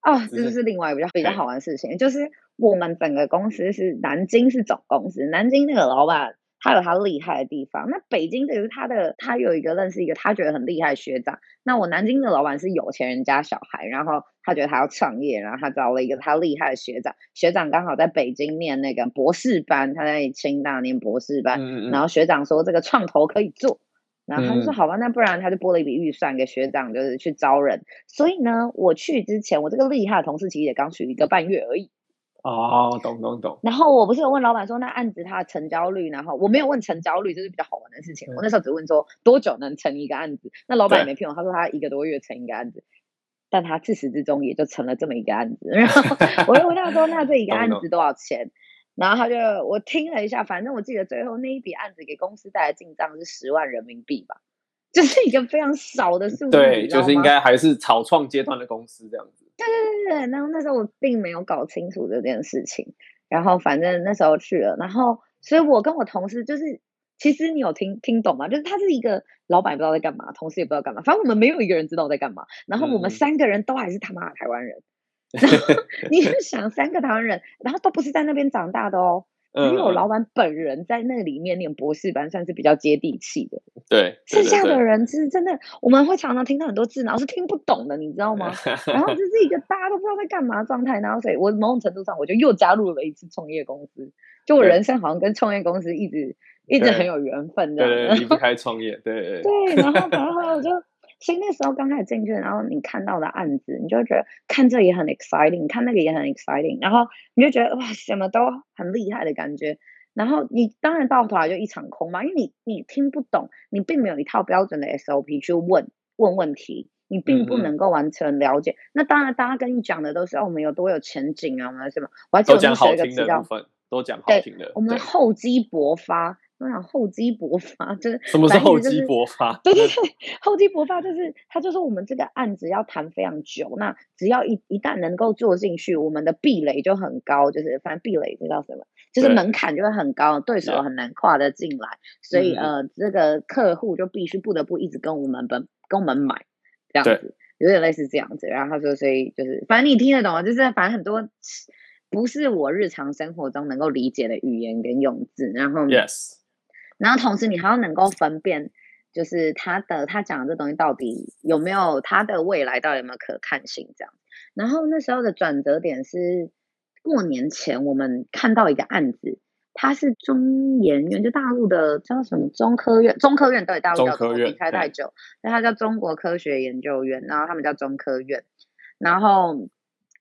哦，这就是另外比较比较好玩的事情，就是我们整个公司是南京是总公司，南京那个老板他有他厉害的地方，那北京这个是他的，他有一个认识一个他觉得很厉害的学长，那我南京的老板是有钱人家小孩，然后他觉得他要创业，然后他找了一个他厉害的学长，学长刚好在北京念那个博士班，他在清大念博士班，嗯嗯然后学长说这个创投可以做。然后他就说：“好吧，那不然他就拨了一笔预算给学长，就是去招人。所以呢，我去之前，我这个厉害的同事其实也刚去一个半月而已。哦，懂懂懂。然后我不是有问老板说，那案子它的成交率？然后我没有问成交率，这是比较好玩的事情。我那时候只问说多久能成一个案子。那老板也没骗我，他说他一个多月成一个案子，但他自始至终也就成了这么一个案子。然后 我又问他说，那这一个案子多少钱？”然后他就我听了一下，反正我记得最后那一笔案子给公司带来进账是十万人民币吧，就是一个非常少的数字。对，就是应该还是草创阶段的公司这样子。对对对对，然后那时候我并没有搞清楚这件事情，然后反正那时候去了，然后所以我跟我同事就是，其实你有听听懂吗？就是他是一个老板不知道在干嘛，同事也不知道干嘛，反正我们没有一个人知道在干嘛，然后我们三个人都还是他妈的台湾人。嗯 然后你就想三个台湾人，然后都不是在那边长大的哦，只有老板本人在那里面念博士班，算是比较接地气的。对，剩下的人其实真的，我们会常常听到很多字，然后是听不懂的，你知道吗？然后就是一个大家都不知道在干嘛状态，然后所以我某种程度上我就又加入了一次创业公司，就我人生好像跟创业公司一直一直很有缘分这样，对，离不开创业，对对 对，然后然后我就。所以那时候刚开始进去，然后你看到的案子，你就觉得看这也很 exciting，看那个也很 exciting，然后你就觉得哇，什么都很厉害的感觉。然后你当然到头来就一场空嘛，因为你你听不懂，你并没有一套标准的 SOP 去问问问题，你并不能够完全了解。嗯嗯，那当然，大家跟你讲的都是哦，我们有多有前景啊，我们什么？我还记得我们学一个词叫“都讲好听的”，我们厚积薄发。我想厚积薄发，就是什么是厚积薄发？对对对，厚积薄发就是他就说我们这个案子要谈非常久，那只要一一旦能够做进去，我们的壁垒就很高，就是反正壁垒这叫什么？就是门槛就会很高，对，对手很难跨得进来，所以呃，这个客户就必须不得不一直跟我们跟跟我们买这样子，有点类似这样子。然后他说，所以就是反正你听得懂啊，就是反正很多不是我日常生活中能够理解的语言跟用字，然后 yes。然后同时，你还要能够分辨，就是他的他讲的这东西到底有没有他的未来，到底有没有可看性这样。然后那时候的转折点是过年前，我们看到一个案子，他是中研院，就大陆的叫什么中科院，中科院对，大陆叫中科院，开太久，那他叫中国科学研究院，然后他们叫中科院，然后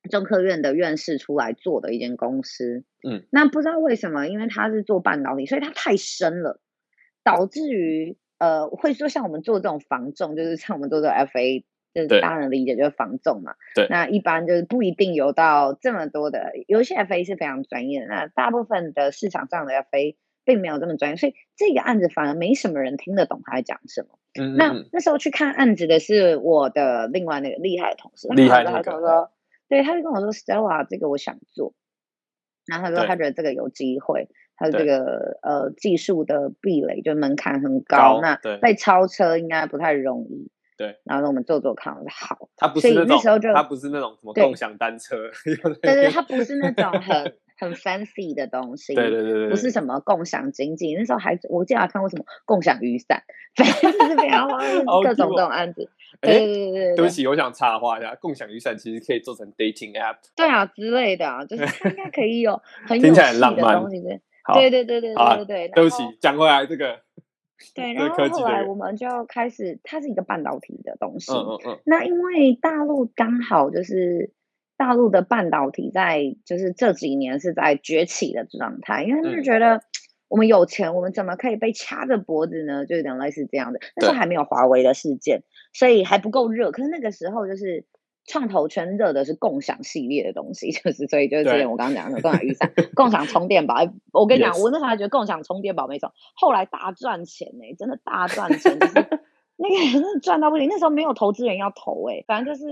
中科院的院士出来做的一间公司，嗯，那不知道为什么，因为他是做半导体，所以他太深了。导致于呃，会说像我们做这种防重，就是像我们做这个 FA，就是大家能理解就是防重嘛。对。那一般就是不一定有到这么多的，有些 FA 是非常专业的，那大部分的市场上的 FA 并没有这么专业，所以这个案子反而没什么人听得懂他在讲什么。嗯，嗯。那那时候去看案子的是我的另外那个厉害的同事，厉害的他跟我说，对，他就跟我说，Stella，这个我想做。然后他说他觉得这个有机会。它的这个呃技术的壁垒就门槛很高，高那被超车应该不太容易。对，然后我们做做看，我说好。它不是那时候就它不是那种什么共享单车。对对对，它不是那种很很 fancy 的东西。对对对对，不是什么共享经济。那时候还我记得还看过什么共享雨伞，反正就是非常 各种这种案子。对对对对，对不起，我想插话一下，共享雨伞其实可以做成 dating app。对啊，之类的啊，就是它应该可以有很有趣的东西。对对对对对对对，对不起，讲回来这个。对，然后后来我们就开始，它是一个半导体的东西。嗯嗯嗯。那因为大陆刚好就是大陆的半导体在就是这几年是在崛起的状态，因为他们觉得我们有钱，我们怎么可以被掐着脖子呢？就有点类似这样的。那时候还没有华为的事件，所以还不够热。可是那个时候就是。创投圈热的是共享系列的东西，就是所以就是之前我刚刚讲的共享雨伞、共享充电宝。我跟你讲.我那时候还觉得共享充电宝没错，后来大赚钱呢、欸，真的大赚钱，就是 那个人真的赚到不行。那时候没有投资人要投哎、欸，反正就是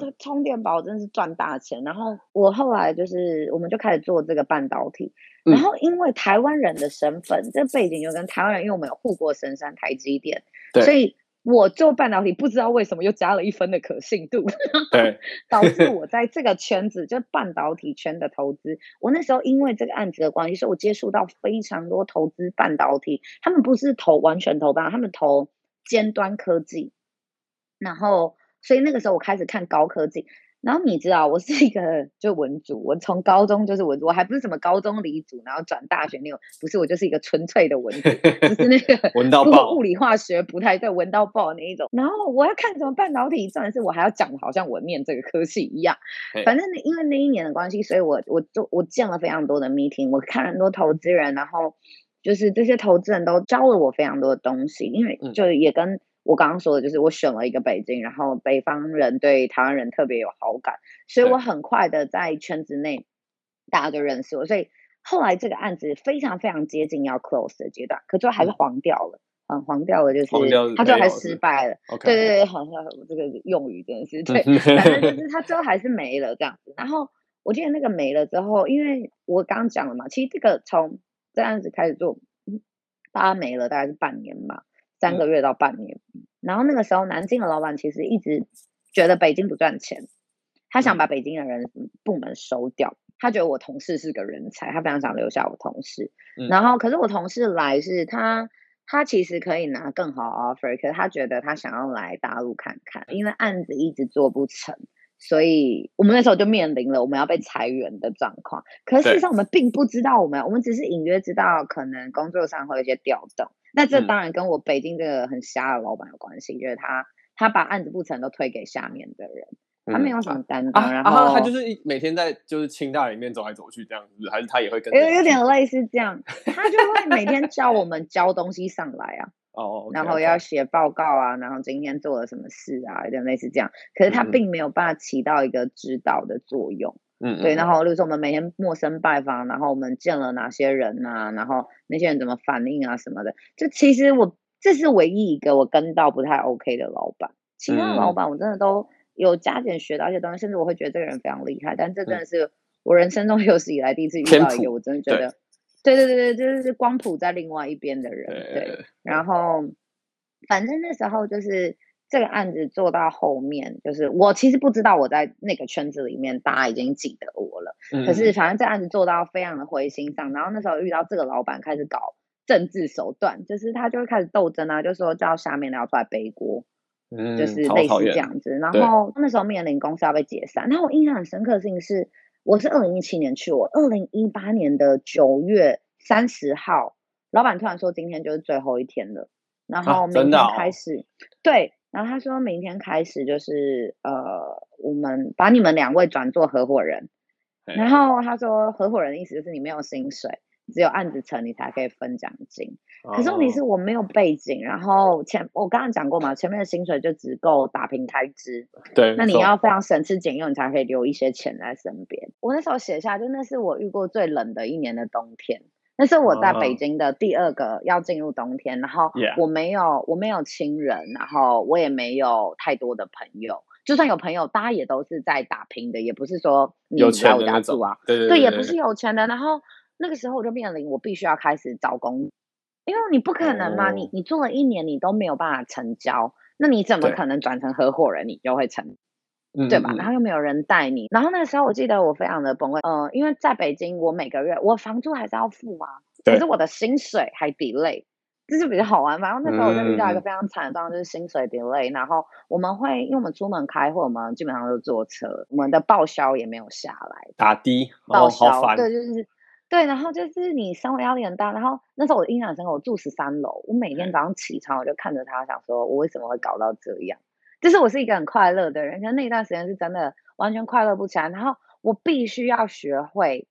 这个充电宝真的是赚大钱。然后我后来就是我们就开始做这个半导体，然后因为台湾人的身份，这背景就跟台湾人，因为我们有护国神山台积电，所以。我做半导体，不知道为什么又加了一分的可信度，对，导致我在这个圈子，就半导体圈的投资。我那时候因为这个案子的关系，所以我接触到非常多投资半导体，他们不是投完全投半，他们投尖端科技。然后，所以那个时候我开始看高科技。然后你知道，我是一个就文组，我从高中就是文组，我还不是什么高中理组，然后转大学那种，不是，我就是一个纯粹的文组，就是那个 文到爆，物理化学不太对，文到爆那一种。然后我要看什么半导体，真的是我还要讲好像我念这个科系一样。反正因为那一年的关系，所以我我就我见了非常多的 meeting，我看了很多投资人，然后就是这些投资人都教了我非常多的东西，因为就也跟。我刚刚说的就是我选了一个北京，然后北方人对台湾人特别有好感，所以我很快的在圈子内大家都认识我，所以后来这个案子非常非常接近要 close 的阶段，可最后还是黄掉了，嗯，黄掉了就是他最后还失败了，对对对，好像这个用语真的是对，反正就是他最后还是没了这样子。然后我记得那个没了之后，因为我刚刚讲了嘛，其实这个从这案子开始做，大家没了大概是半年嘛。三个月到半年，然后那个时候，南京的老板其实一直觉得北京不赚钱，他想把北京的人部门收掉。他觉得我同事是个人才，他非常想留下我同事。然后，可是我同事来是他，他其实可以拿更好 offer，可是他觉得他想要来大陆看看，因为案子一直做不成。所以我们那时候就面临了我们要被裁员的状况，可是事实上我们并不知道我们，我们只是隐约知道可能工作上会有一些调动。那这当然跟我北京这个很瞎的老板有关系，就是他他把案子不成都推给下面的人，他没有什么担当，然后他就是每天在就是清大里面走来走去这样子，还是他也会跟？有有点类似这样，他就会每天叫我们交东西上来啊。哦，然后要写报告啊，然后今天做了什么事啊，有点类似这样。可是他并没有办法起到一个指导的作用。嗯，对。然后，例如说我们每天陌生拜访，然后我们见了哪些人啊，然后那些人怎么反应啊什么的。就其实我这是唯一一个我跟到不太 OK 的老板，其他的老板我真的都有加减学到一些东西，甚至我会觉得这个人非常厉害。但这真的是我人生中 有史以来第一次遇到一个，我真的觉得。对对对对，就是光谱在另外一边的人，对。然后，反正那时候就是这个案子做到后面，就是我其实不知道我在那个圈子里面，大家已经记得我了。嗯。可是反正这案子做到非常的灰心上，然后那时候遇到这个老板开始搞政治手段，就是他就会开始斗争啊，就说叫下面的要出来背锅，嗯，就是类似这样子。然后那时候面临公司要被解散，那我印象很深刻的事情是。我是二零一七年去，我二零一八年的九月三十号，老板突然说今天就是最后一天了，然后明天开始，啊哦、对，然后他说明天开始就是呃，我们把你们两位转做合伙人，然后他说合伙人的意思就是你没有薪水。只有案子成，你才可以分奖金。可是问题是我没有背景，然后前我刚刚讲过嘛，前面的薪水就只够打平开支。对，那你要非常省吃俭用，你才可以留一些钱在身边。我那时候写下，就那是我遇过最冷的一年的冬天。那是我在北京的第二个要进入冬天，然后我没有我没有亲人，然后我也没有太多的朋友。就算有朋友，大家也都是在打拼的，也不是说你在我家住啊，对对对，对，也不是有钱的，然后。那个时候我就面临我必须要开始找工，因为你不可能嘛，你你做了一年你都没有办法成交，那你怎么可能转成合伙人你就会成，对吧？然后又没有人带你，然后那个时候我记得我非常的崩溃，呃，因为在北京我每个月我房租还是要付啊，可是我的薪水还 delay，这就比较好玩。反正那时候我就遇到一个非常惨的状况，就是薪水 delay，然后我们会因为我们出门开会，我们基本上都坐车，我们的报销也没有下来，打的报销，对，就是。对，然后就是你生活压力很大，然后那时候我印象深刻，我住十三楼，我每天早上起床我就看着他，想说我为什么会搞到这样？就是我是一个很快乐的人，可是那一段时间是真的完全快乐不起来。然后我必须要学会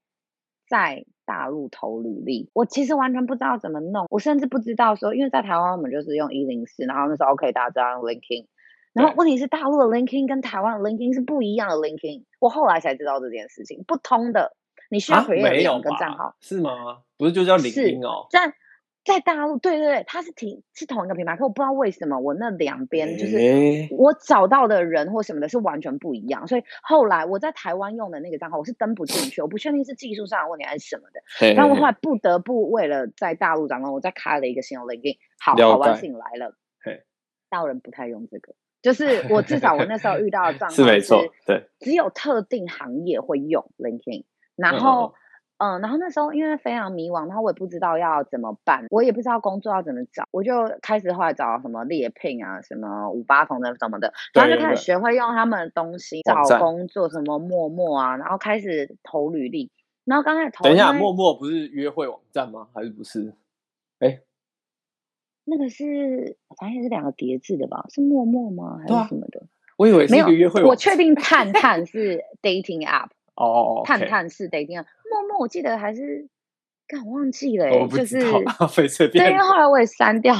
在大陆投履历，我其实完全不知道怎么弄，我甚至不知道说，因为在台湾我们就是用一零四，然后那时候 OK 大家知道用 LinkedIn，然后问题是大陆的 LinkedIn 跟台湾的 LinkedIn 是不一样的 LinkedIn，我后来才知道这件事情不通的。你需要 create 两个账号是吗？不是就叫领英哦？在在大陆，对对对，它是挺是同一个品牌，可我不知道为什么我那两边就是我找到的人或什么的是完全不一样，所以后来我在台湾用的那个账号我是登不进去，我不确定是技术上的问题还是什么的，然后我后来不得不为了在大陆涨工，我再开了一个新的 LinkedIn，好好玩性来了，大陆人不太用这个，就是我至少我那时候遇到的 状况是没错，对，只有特定行业会用 LinkedIn。然后，嗯，嗯，然后那时候因为非常迷惘，然后我也不知道要怎么办，我也不知道工作要怎么找，我就开始后来找什么猎聘啊，什么五八同的什么的，然后就开始学会用他们的东西找工作，什么陌陌啊，然后开始投履历。然后刚开始投，等一下，陌陌不是约会网站吗？还是不是？哎，那个是反正也是两个叠字的吧？是陌陌吗？还是什么的？我以为是一个约会网站，我确定探 探是 dating app。哦、oh, 探探是 dating，陌陌我记得还是，干我忘记了、欸，oh, 就是 对，因为后来我也删掉，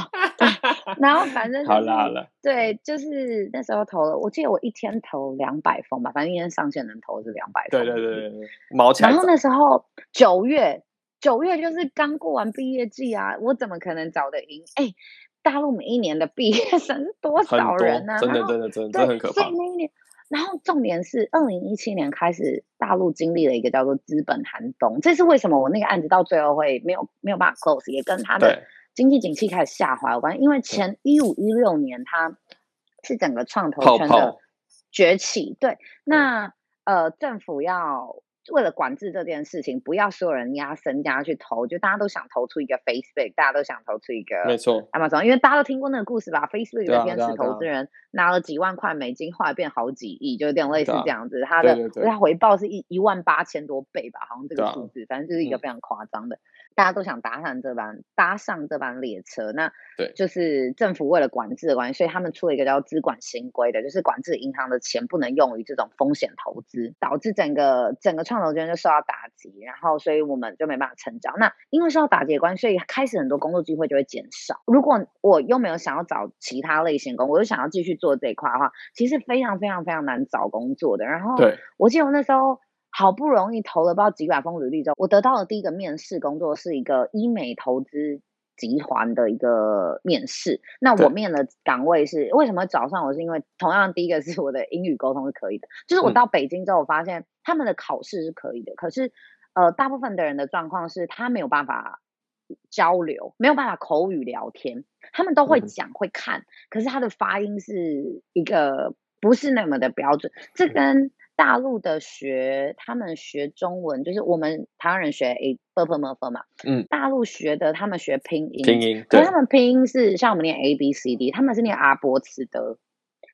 然后反正、就是、好了好了，对，就是那时候投了，我记得我一天投两百封吧，反正一天上线能投是两百封，对对对对，毛钱。然后那时候九月，九月就是刚过完毕业季啊，我怎么可能找得赢？哎、欸，大陆每一年的毕业生是多少人呢、啊？真的真的真的，很可怕。然后重点是，二零一七年开始，大陆经历了一个叫做资本寒冬。这是为什么我那个案子到最后会没有没有办法 close，也跟他的经济景气开始下滑有关。因为前一五一六年，它是整个创投圈的崛起。对，那呃，政府要。为了管制这件事情，不要所有人压身家去投，就大家都想投出一个 Facebook，大家都想投出一个没错 Amazon，因为大家都听过那个故事吧？Facebook 的天使投资人拿了几万块美金，后来变好几亿，就有点类似这样子。他的他回报是一一万八千多倍吧，好像这个数字，反正就是一个非常夸张的。大家都想搭上这班搭上这班列车，那对，就是政府为了管制的关系，所以他们出了一个叫资管新规的，就是管制银行的钱不能用于这种风险投资，导致整个整个创投圈就受到打击，然后所以我们就没办法成长。那因为受到打击的关系，所以开始很多工作机会就会减少。如果我又没有想要找其他类型工，我又想要继续做这一块的话，其实非常非常非常难找工作的。然后，对，我记得我那时候。好不容易投了不知道几百封履历之后，我得到的第一个面试工作是一个医美投资集团的一个面试。那我面的岗位是为什么找上我？是因为同样第一个是我的英语沟通是可以的，就是我到北京之后，我发现他们的考试是可以的，可是呃，大部分的人的状况是他没有办法交流，没有办法口语聊天，他们都会讲会看，可是他的发音是一个不是那么的标准，这跟。大陆的学，他们学中文，就是我们台湾人学 a b p m f 嘛，嗯，大陆学的他们学拼音，拼音，对，他们拼音是像我们念 a b c d，他们是念阿波茨德，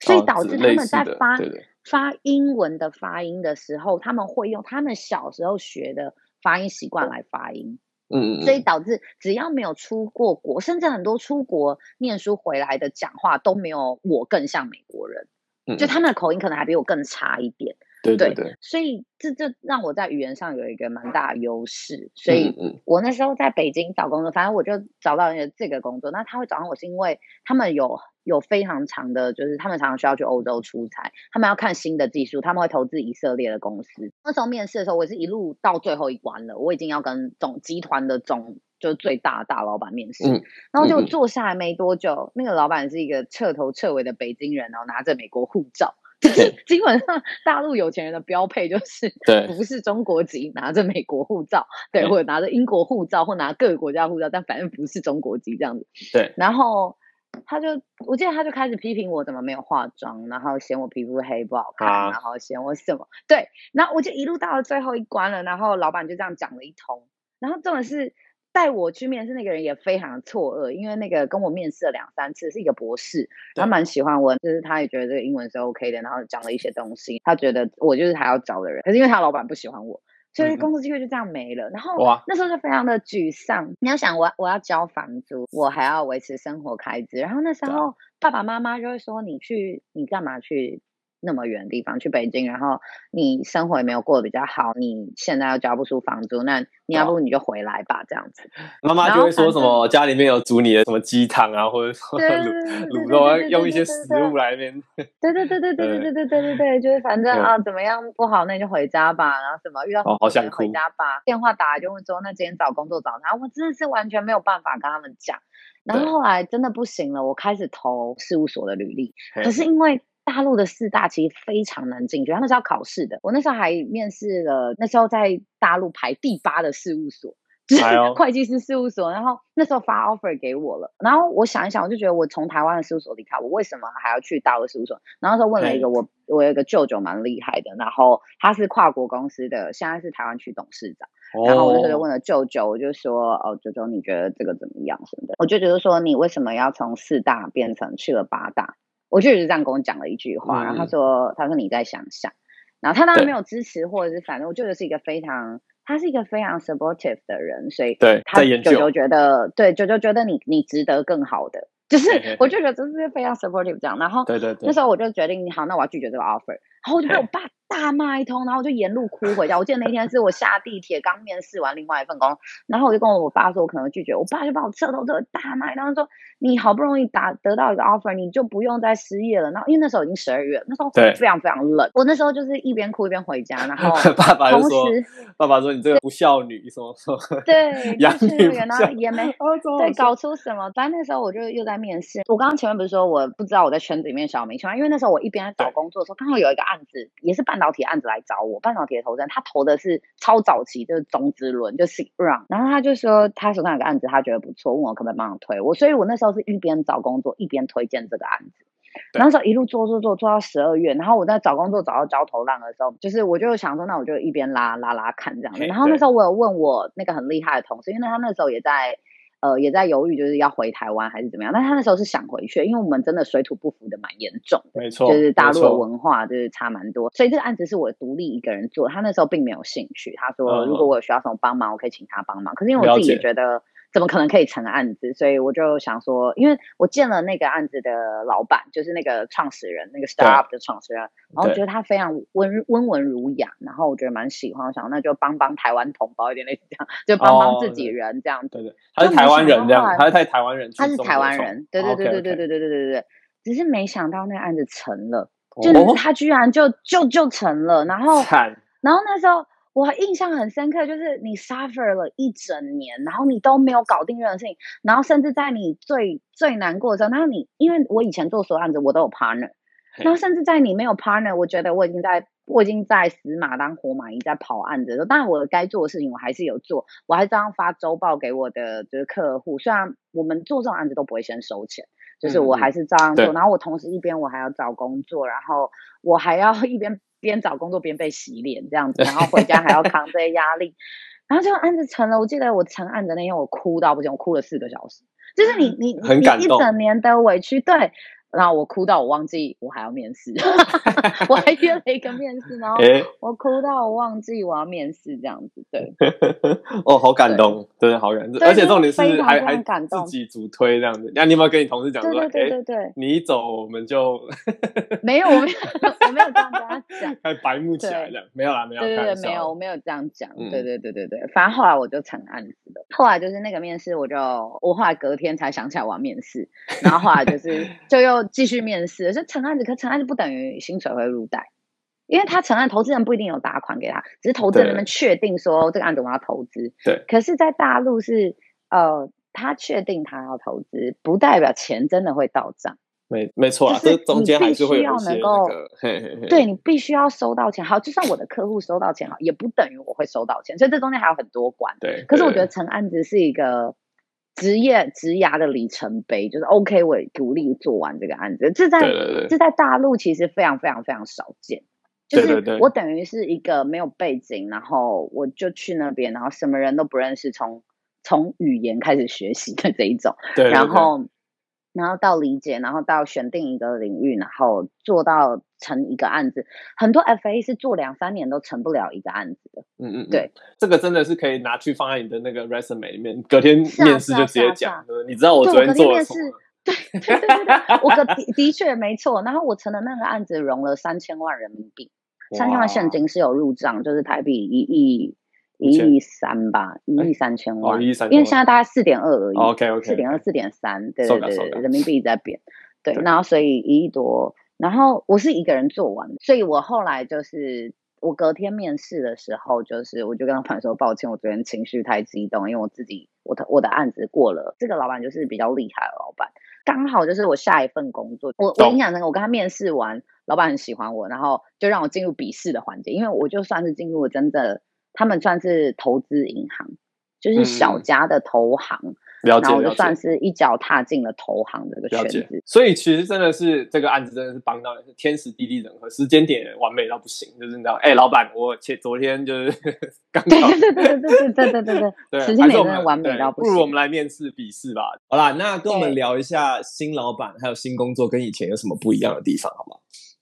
所以导致他们在发发英文的发音的时候，他们会用他们小时候学的发音习惯来发音，嗯，所以导致只要没有出过国，甚至很多出国念书回来的讲话都没有我更像美国人，就他们的口音可能还比我更差一点。对对对，所以这这让我在语言上有一个蛮大的优势，所以我那时候在北京找工作，反正我就找到了这个工作。那他会找上我是因为他们有有非常长的，就是他们常常需要去欧洲出差，他们要看新的技术，他们会投资以色列的公司。那时候面试的时候，我是一路到最后一关了，我已经要跟总集团的总就是最大大老板面试，嗯、然后就坐下来没多久，那个老板是一个彻头彻尾的北京人，然后拿着美国护照。就是 基本上大陆有钱人的标配就是，对，不是中国籍，拿着美国护照，对，或者拿着英国护照，或拿各个国家护照，但反正不是中国籍这样子。对，然后他就，我记得他就开始批评我怎么没有化妆，然后嫌我皮肤黑不好看，啊、然后嫌我什么，对，然后我就一路到了最后一关了，然后老板就这样讲了一通，然后重点是。带我去面试那个人也非常的错愕，因为那个跟我面试了两三次，是一个博士，他蛮喜欢我，就是他也觉得这个英文是 OK 的，然后讲了一些东西，他觉得我就是他要找的人，可是因为他老板不喜欢我，所以工作机会就这样没了。然后那时候就非常的沮丧，你要想我我要交房租，我还要维持生活开支，然后那时候爸爸妈妈就会说，你去你干嘛去？那么远的地方去北京，然后你生活也没有过得比较好，你现在又交不出房租，那你要不你就回来吧，这样子。妈妈就会说什么家里面有煮你的什么鸡汤啊，或者说卤卤肉，用一些食物来面。对对对对对对 对对对对对，就是反正啊怎么样不好，那你就回家吧。然后什么遇到好想回家吧，电话打来就问说那今天找工作找他，我真的是完全没有办法跟他们讲。然后后来真的不行了，我开始投事务所的履历，可是因为。大陆的四大其实非常难进去，他们是要考试的。我那时候还面试了，那时候在大陆排第八的事务所，就是 会计师事务所。然后那时候发 offer 给我了，然后我想一想，我就觉得我从台湾的事务所离开，我为什么还要去大陆事务所？然后说问了一个我，我有一个舅舅蛮厉害的，然后他是跨国公司的，现在是台湾区董事长。然后我那时候就问了舅舅，我就说哦，舅舅你觉得这个怎么样什么的？我舅舅就说你为什么要从四大变成去了八大？我舅舅这样跟我讲了一句话，然后他说：“他说你再想想。”然后他当然没有支持，或者是反正我舅舅是一个非常，他是一个非常 supportive 的人，所以他舅舅觉得，对舅舅觉得你你值得更好的，就是我舅舅就是非常 supportive 这样。然后对对对，那时候我就决定，好，那我要拒绝这个 offer，然后我就被我爸。大骂一通，然后我就沿路哭回家。我记得那天是我下地铁刚面试完另外一份工，然后我就跟我爸说我可能拒绝，我爸就把我彻头彻尾大骂，然后说你好不容易打得到一个 offer，你就不用再失业了。然后因为那时候已经十二月，那时候非常非常冷，我那时候就是一边哭一边回家，然后 爸爸就说，爸爸说你这个不孝女，什么什么，对，然后也没对搞出什么。反正那时候我就又在面试。我刚刚前面不是说我不知道我在圈子里面小明星吗？因为那时候我一边在找工作的时候，刚好有一个案子也是。半导体案子来找我，半导体的投资人，他投的是超早期，就是种子轮，就是 round。然后他就说他手上有个案子，他觉得不错，问我可不可以帮他推我。所以我那时候是一边找工作一边推荐这个案子。那时候一路做做做做到十二月，然后我在找工作找到焦头烂额的时候，就是我就想说，那我就一边拉拉拉看这样子。然后那时候我有问我那个很厉害的同事，因为他那时候也在呃，也在犹豫，就是要回台湾还是怎么样。但他那时候是想回去，因为我们真的水土不服的蛮严重的，没错，就是大陆的文化就是差蛮多。所以这个案子是我独立一个人做，他那时候并没有兴趣。他说，如果我有需要什么帮忙，我可以请他帮忙。可是因为我自己也觉得。怎么可能可以成案子？所以我就想说，因为我见了那个案子的老板，就是那个创始人，那个 startup 的创始人，然后觉得他非常温温文儒雅，然后我觉得蛮喜欢，我想那就帮帮台湾同胞一点类似这样，就帮帮自己人这样子。对对，他是台湾人这样，他是台湾人，他是台湾人，对对对对对对对对对对对。只是没想到那个案子成了，就是他居然就就就成了，然后然后那时候。我印象很深刻，就是你 suffer 了一整年，然后你都没有搞定任何事情，然后甚至在你最最难过的时候，然后你因为我以前做所有案子我都有 partner，然后甚至在你没有 partner，我觉得我已经在我已经在死马当活马医在跑案子的时候，当然我该做的事情我还是有做，我还是这样发周报给我的就是客户，虽然我们做这种案子都不会先收钱，就是我还是照样做，嗯、然后我同时一边我还要找工作，然后我还要 一边。边找工作边被洗脸这样子，然后回家还要扛这些压力，然后就案子成了。我记得我成案的那天，我哭到不行，我哭了四个小时。就是你你你一整年的委屈，对。然后我哭到我忘记我还要面试，我还约了一个面试，然后我哭到我忘记我要面试这样子，对。哦，好感动，真的好感动，而且重点是还还自己主推这样子。那你有没有跟你同事讲说，对对对对，你一走我们就没有，我没有，我没有这样跟他讲，还白目起来这样，没有啦，没有，对对对，没有，我没有这样讲，对对对对对，反正后来我就成案子了。后来就是那个面试，我就我后来隔天才想起来我要面试，然后后来就是就又。继续面试，就成案子，可成案子不等于薪水会入袋，因为他成案，投资人不一定有打款给他，只是投资人们确定说这个案子我要投资。对。可是，在大陆是呃，他确定他要投资，不代表钱真的会到账。没没错啊，这中间还是会有一些那个。对，你必须要收到钱。好，就算我的客户收到钱，好，也不等于我会收到钱，所以这中间还有很多关。对。可是我觉得成案子是一个。职业职涯的里程碑，就是 OK，我独立做完这个案子，这在这在大陆其实非常非常非常少见。就是我等于是一个没有背景，然后我就去那边，然后什么人都不认识，从从语言开始学习的这一种。对，对，对，然后。然后到理解，然后到选定一个领域，然后做到成一个案子。很多 FA 是做两三年都成不了一个案子的。嗯嗯，对，这个真的是可以拿去放在你的那个 resume 里面，隔天面试就直接讲。你知道我昨天做了什么？对对对对对，我的的确没错。然后我成的那个案子融了三千万人民币，三千万现金是有入账，就是台币一亿。一亿三吧，一亿三千万，因为现在大概四点二而已。OK OK，四点二、四点三，对对对，人民币在变。对，然后所以一亿多，然后我是一个人做完，所以我后来就是我隔天面试的时候，就是我就跟老板说抱歉，我昨天情绪太激动，因为我自己我的我的案子过了，这个老板就是比较厉害的老板，刚好就是我下一份工作，我我印象中我跟他面试完，老板很喜欢我，然后就让我进入笔试的环节，因为我就算是进入了真的。他们算是投资银行，就是小家的投行，嗯、然后就算是一脚踏进了投行这个圈子。所以其实真的是这个案子真的是帮到是天时地利人和，时间点完美到不行。就是你知道，哎、欸，老板，我前昨天就是 刚刚对对对对对对对对对，时间点真的完美到不行。不如我们来面试笔试吧。好啦，那跟我们聊一下新老板还有新工作跟以前有什么不一样的地方，好吗？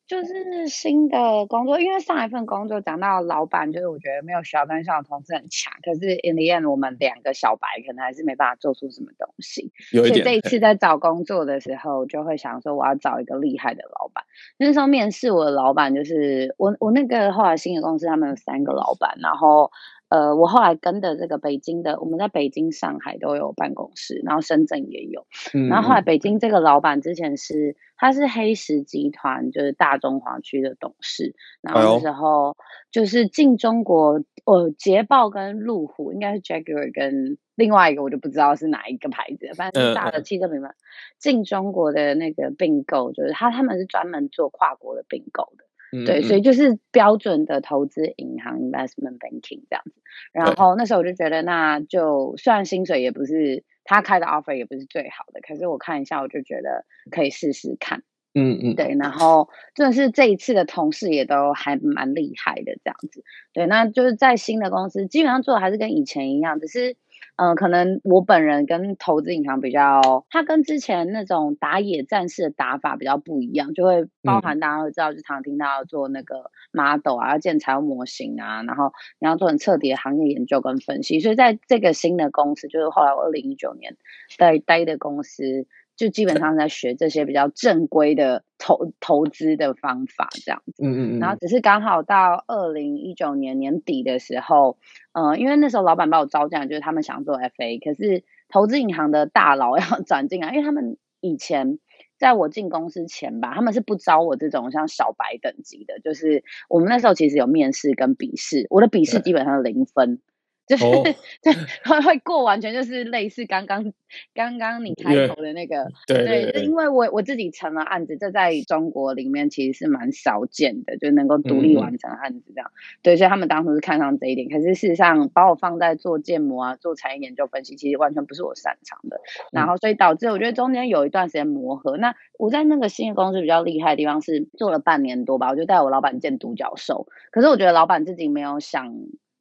就是新的工作，因为上一份工作讲到老板，就是我觉得没有小班上的同事很强，可是 in the end 我们两个小白可能还是没办法做出什么东西。有一点。所以这一次在找工作的时候，就会想说我要找一个厉害的老板。那时候面试我的老板就是我，我那个后来新的公司他们有三个老板，然后。呃，我后来跟的这个北京的，我们在北京、上海都有办公室，然后深圳也有。嗯，然后后来北京这个老板之前是，他是黑石集团，就是大中华区的董事。然后那时候就是进中国，哦，捷豹跟路虎，应该是 Jaguar 跟另外一个我就不知道是哪一个牌子，反正是大的汽车品牌进中国的那个并购，就是他他们是专门做跨国的并购的。对，所以就是标准的投资银行 investment banking 这样子。然后那时候我就觉得，那就虽然薪水也不是他开的 offer 也不是最好的，可是我看一下，我就觉得可以试试看。嗯嗯，对。然后真的是这一次的同事也都还蛮厉害的这样子。对，那就是在新的公司，基本上做的还是跟以前一样，只是嗯、呃，可能我本人跟投资银行比较，它跟之前那种打野战士的打法比较不一样，就会包含大家会知道，就常常听到要做那个 model 啊，要建财务模型啊，然后你要做很彻底的行业研究跟分析。所以在这个新的公司，就是后来我二零一九年在待的公司。就基本上在学这些比较正规的投投资的方法，这样子。嗯嗯嗯。然后只是刚好到二零一九年年底的时候，呃，因为那时候老板把我招进来，就是他们想做 FA，可是投资银行的大佬 要转进来，因为他们以前在我进公司前吧，他们是不招我这种像小白等级的，就是我们那时候其实有面试跟笔试，我的笔试基本上是零分。就是 对，会会过完全就是类似刚刚刚刚你开头的那个，对对，对，因为我我自己成了案子，这在中国里面其实是蛮少见的，就能够独立完成案子这样，嗯、对，所以他们当时是看上这一点，可是事实上把我放在做建模啊，做产业研究分析，其实完全不是我擅长的，然后所以导致我觉得中间有一段时间磨合。那我在那个新的公司比较厉害的地方是做了半年多吧，我就带我老板见独角兽，可是我觉得老板自己没有想。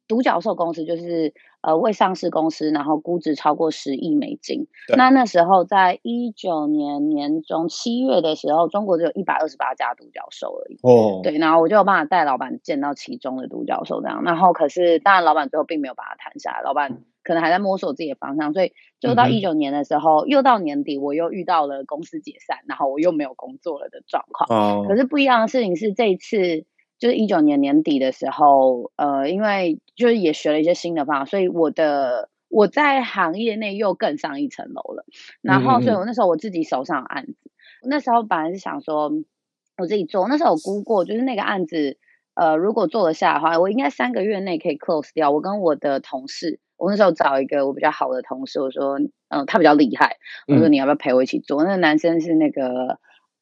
独角兽公司就是呃未上市公司，然后估值超过十亿美金。那那时候在一九年年中七月的时候，中国只有一百二十八家独角兽而已。哦，对，然后我就有办法带老板见到其中的独角兽这样。然后可是当然老板最后并没有把它谈下来，老板可能还在摸索自己的方向。所以就到一九年的时候，嗯、又到年底，我又遇到了公司解散，然后我又没有工作了的状况。哦，可是不一样的事情是这一次。就是一九年年底的时候，呃，因为就是也学了一些新的方法，所以我的我在行业内又更上一层楼了。然后，所以我那时候我自己手上有案子，嗯、那时候本来是想说我自己做，那时候我估过，就是那个案子，呃，如果做得下的话，我应该三个月内可以 close 掉。我跟我的同事，我那时候找一个我比较好的同事，我说，嗯、呃，他比较厉害，我说你要不要陪我一起做？嗯、那个男生是那个。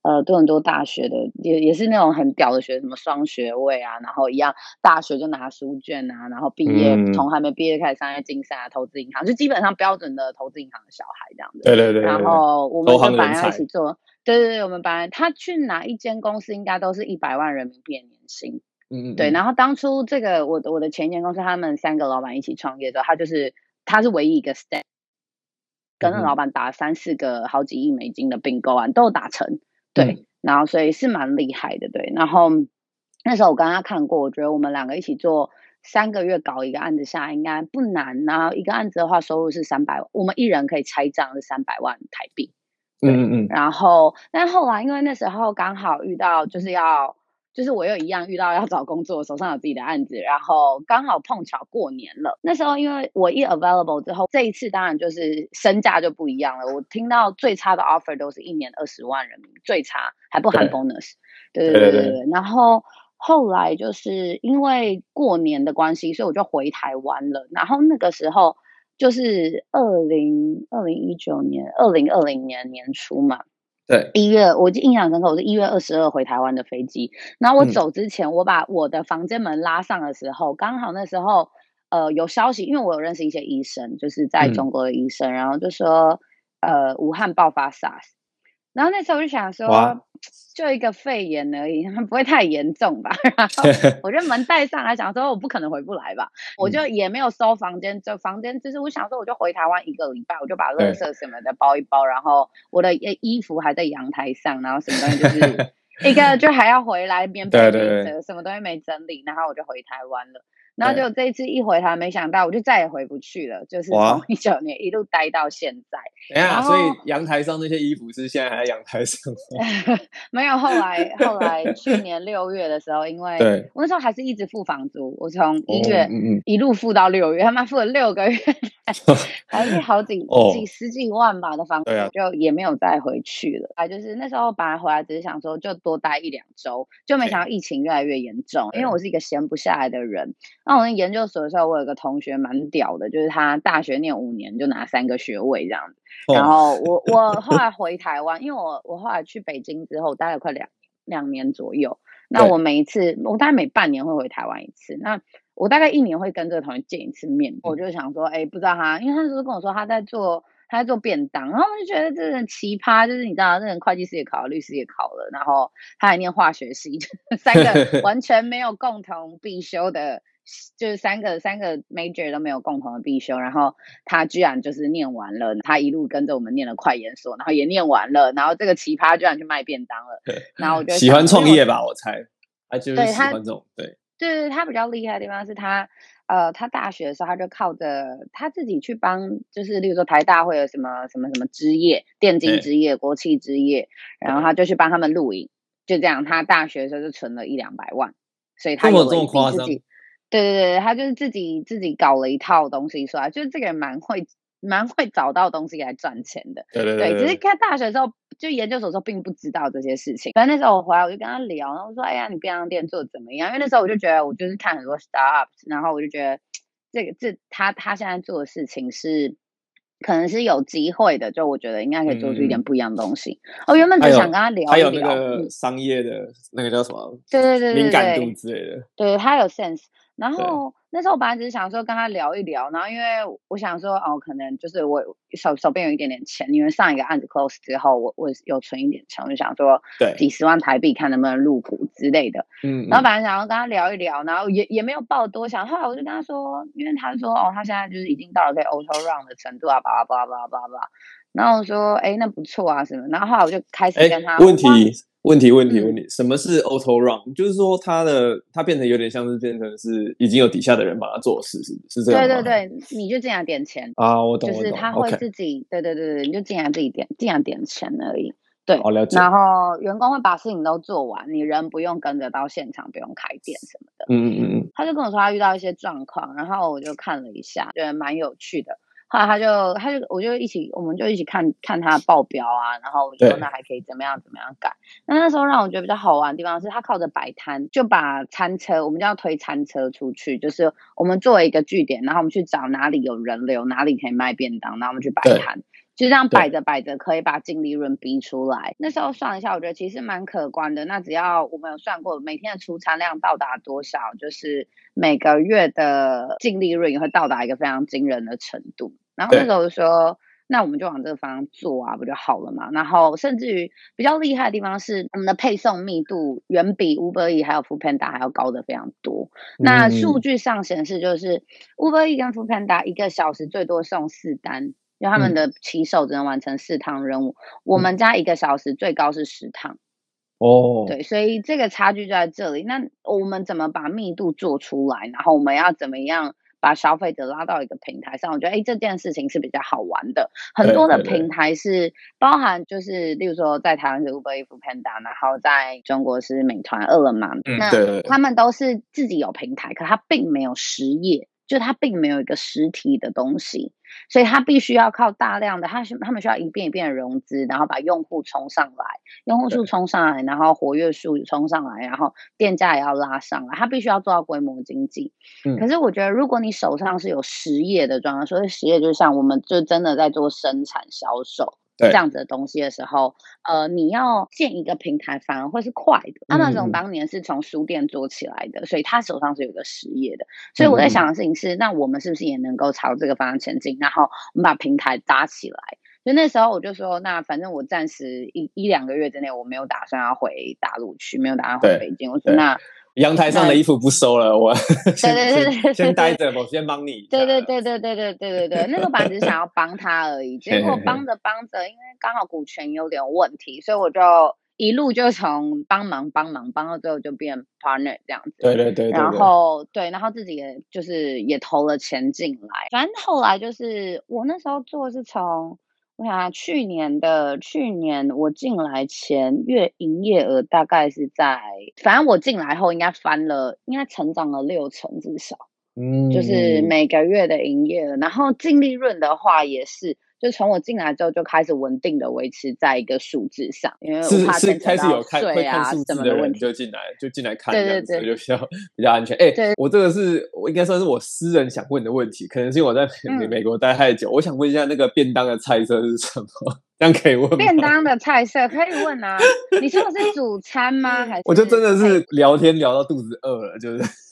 呃，多伦多大学的也也是那种很屌的学，什么双学位啊，然后一样大学就拿书卷啊，然后毕业从、嗯、还没毕业开始商业竞赛啊，投资银行就基本上标准的投资银行的小孩这样子。对对对。然后我们就本来要一起做，对对对，我们本来他去哪一间公司应该都是一百万人民币的年薪。嗯嗯。对，然后当初这个我的我的前一间公司，他们三个老板一起创业的时候，他就是他是唯一一个 step，跟那老板打三四个好几亿美金的并购案都有打成。对，嗯、然后所以是蛮厉害的，对。然后那时候我跟他看过，我觉得我们两个一起做三个月搞一个案子下来应该不难。然后一个案子的话，收入是三百万，我们一人可以拆账是三百万台币。嗯嗯嗯。然后，但后来因为那时候刚好遇到就是要。就是我又一样遇到要找工作，手上有自己的案子，然后刚好碰巧过年了。那时候因为我一 available 之后，这一次当然就是身价就不一样了。我听到最差的 offer 都是一年二十万人民币，最差还不含 bonus。对对对对对。然后后来就是因为过年的关系，所以我就回台湾了。然后那个时候就是二零二零一九年二零二零年年初嘛。对，一月我就印象深刻，我是一月二十二回台湾的飞机。然后我走之前，我把我的房间门拉上的时候，嗯、刚好那时候呃有消息，因为我有认识一些医生，就是在中国的医生，嗯、然后就说呃武汉爆发 SARS。然后那时候我就想说，就一个肺炎而已，不会太严重吧？然后 我就门带上来，想说我不可能回不来吧，我就也没有收房间，就房间就是我想说我就回台湾一个礼拜，我就把垃圾什么的包一包，然后我的衣服还在阳台上，然后什么东西就 是一个就还要回来，棉被没折，什么东西没整理，然后我就回台湾了。然后就这一次一回台，没想到我就再也回不去了，就是从一九年一路待到现在。哎呀，所以阳台上那些衣服是现在还在阳台上吗？没有，后来后来去年六月的时候，因为我那时候还是一直付房租，我从一月一路付到六月，他妈付了六个月，还是好几几十几万吧的房租，就也没有再回去了。啊就是那时候本来回来只是想说就多待一两周，就没想到疫情越来越严重，因为我是一个闲不下来的人。那我在研究所的时候，我有个同学蛮屌的，就是他大学念五年就拿三个学位这样子。然后我 我后来回台湾，因为我我后来去北京之后待了快两两年左右。那我每一次我大概每半年会回台湾一次。那我大概一年会跟这个同学见一次面。我就想说，哎，不知道他，因为他就是跟我说他在做他在做便当，然后我就觉得这人奇葩，就是你知道，这人会计师也考了，律师也考了，然后他还念化学系，三个 完全没有共同必修的。就是三个三个 major 都没有共同的必修，然后他居然就是念完了，他一路跟着我们念了快研所，然后也念完了，然后这个奇葩居然去卖便当了。对，然后我 觉得喜欢创业吧，我猜，他就是喜欢这种，对，对，对，他比较厉害的地方是他。呃，他大学的时候，他就靠着他自己去帮，就是例如说台大会有什么什么什么之夜、电竞之夜、国企之夜，然后他就去帮他们录影，就这样。他大学的时候就存了一两百万，所以他有了一笔自己。对对对，他就是自己自己搞了一套东西出来，就是这个人蛮会。蛮会找到东西来赚钱的，对对对，对。只是在大学的时候，就研究所的时候，并不知道这些事情。反正那时候我回来，我就跟他聊，然后我说：“哎呀，你便当店做的怎么样？”因为那时候我就觉得，我就是看很多 startups，然后我就觉得这个这他他现在做的事情是可能是有机会的，就我觉得应该可以做出一点不一样的东西。我、嗯哦、原本只想跟他聊一聊，还有那个商业的、嗯、那个叫什么？对对对对，敏感度之类的。对，他有 sense。然后那时候我本来只是想说跟他聊一聊，然后因为我想说哦，可能就是我手手边有一点点钱，因为上一个案子 close 之后，我我有存一点钱，我就想说对。几十万台币看能不能入股之类的。嗯，然后本来想要跟他聊一聊，然后也也没有抱多想，后来我就跟他说，因为他说哦，他现在就是已经到了可以 auto run 的程度啊，巴拉巴拉巴拉巴拉，然后我说哎，那不错啊什么，然后后来我就开始跟他问题。问题问题问题，嗯，什么是 auto run？就是说它的它变成有点像是变成是已经有底下的人帮他做事，是是这样吗？对对对，你就进来点钱啊，我懂，就是他会自己对对对对，你就进来自己点进来点钱而已。对，好了解。然后员工会把事情都做完，你人不用跟着到现场，不用开店什么的。嗯嗯嗯。他就跟我说他遇到一些状况，然后我就看了一下，觉得蛮有趣的。后来他就他就我就一起我们就一起看看他的报表啊，然后我就说那还可以怎么样怎么样改。那那时候让我觉得比较好玩的地方是他靠着摆摊，就把餐车我们就要推餐车出去，就是我们作为一个据点，然后我们去找哪里有人流，哪里可以卖便当，然后我们去摆摊，就这样摆着摆着可以把净利润逼出来。那时候算一下，我觉得其实蛮可观的。那只要我们有算过每天的出餐量到达多少，就是每个月的净利润也会到达一个非常惊人的程度。然后那时候就说，那我们就往这个方向做啊，不就好了嘛？然后甚至于比较厉害的地方是，我们的配送密度远比 Uber E 还有 Foodpanda 还要高的非常多。嗯、那数据上显示，就是 Uber E 跟 Foodpanda 一个小时最多送四单，因为他们的骑手只能完成四趟任务。嗯、我们家一个小时最高是十趟。哦，对，所以这个差距就在这里。那我们怎么把密度做出来？然后我们要怎么样？把消费者拉到一个平台上，我觉得哎，这件事情是比较好玩的。很多的平台是包含，就是例如说在台湾是 Uber Eats、Foodpanda，然后在中国是美团、饿了么，嗯，那他们都是自己有平台，可他并没有实业。就它并没有一个实体的东西，所以它必须要靠大量的，它他们需要一遍一遍的融资，然后把用户冲上来，用户数冲上来，然后活跃数冲上来，然后店价也要拉上来，它必须要做到规模经济。嗯，可是我觉得，如果你手上是有实业的状况，所以实业就是像我们就真的在做生产销售。这样子的东西的时候，呃，你要建一个平台反而会是快的。嗯、Amazon 当年是从书店做起来的，所以他手上是有一个实业的。所以我在想的事情是，嗯、那我们是不是也能够朝这个方向前进？然后我们把平台搭起来。所以那时候我就说，那反正我暂时一一两个月之内我没有打算要回大陆去，没有打算回北京。我说那。阳台上的衣服不收了，我 对对对对，先待着，我先帮你。对对对对对对对对对，那个本来只是想要帮他而已，结果帮着帮着，因为刚好股权有点问题，所以我就一路就从帮忙帮忙帮到最后就变 partner 这样子。对对对，然后对，然后自己也就是也投了钱进来，反正后来就是我那时候做是从。我想啊，去年的去年我进来前月营业额大概是在，反正我进来后应该翻了，应该成长了六成至少，嗯，就是每个月的营业额，然后净利润的话也是。就从我进来之后就开始稳定的维持在一个数字上，因为我怕开始有看会看数字的问题就进来就进来看，对对对，就比较比较安全。哎、欸，我这个是我应该算是我私人想问的问题，可能是因为我在美美国待太久，嗯，我想问一下那个便当的菜色是什么？这样可以问？便当的菜色可以问啊？你说的是主餐吗？还是？我就真的是聊天聊到肚子饿了，就是。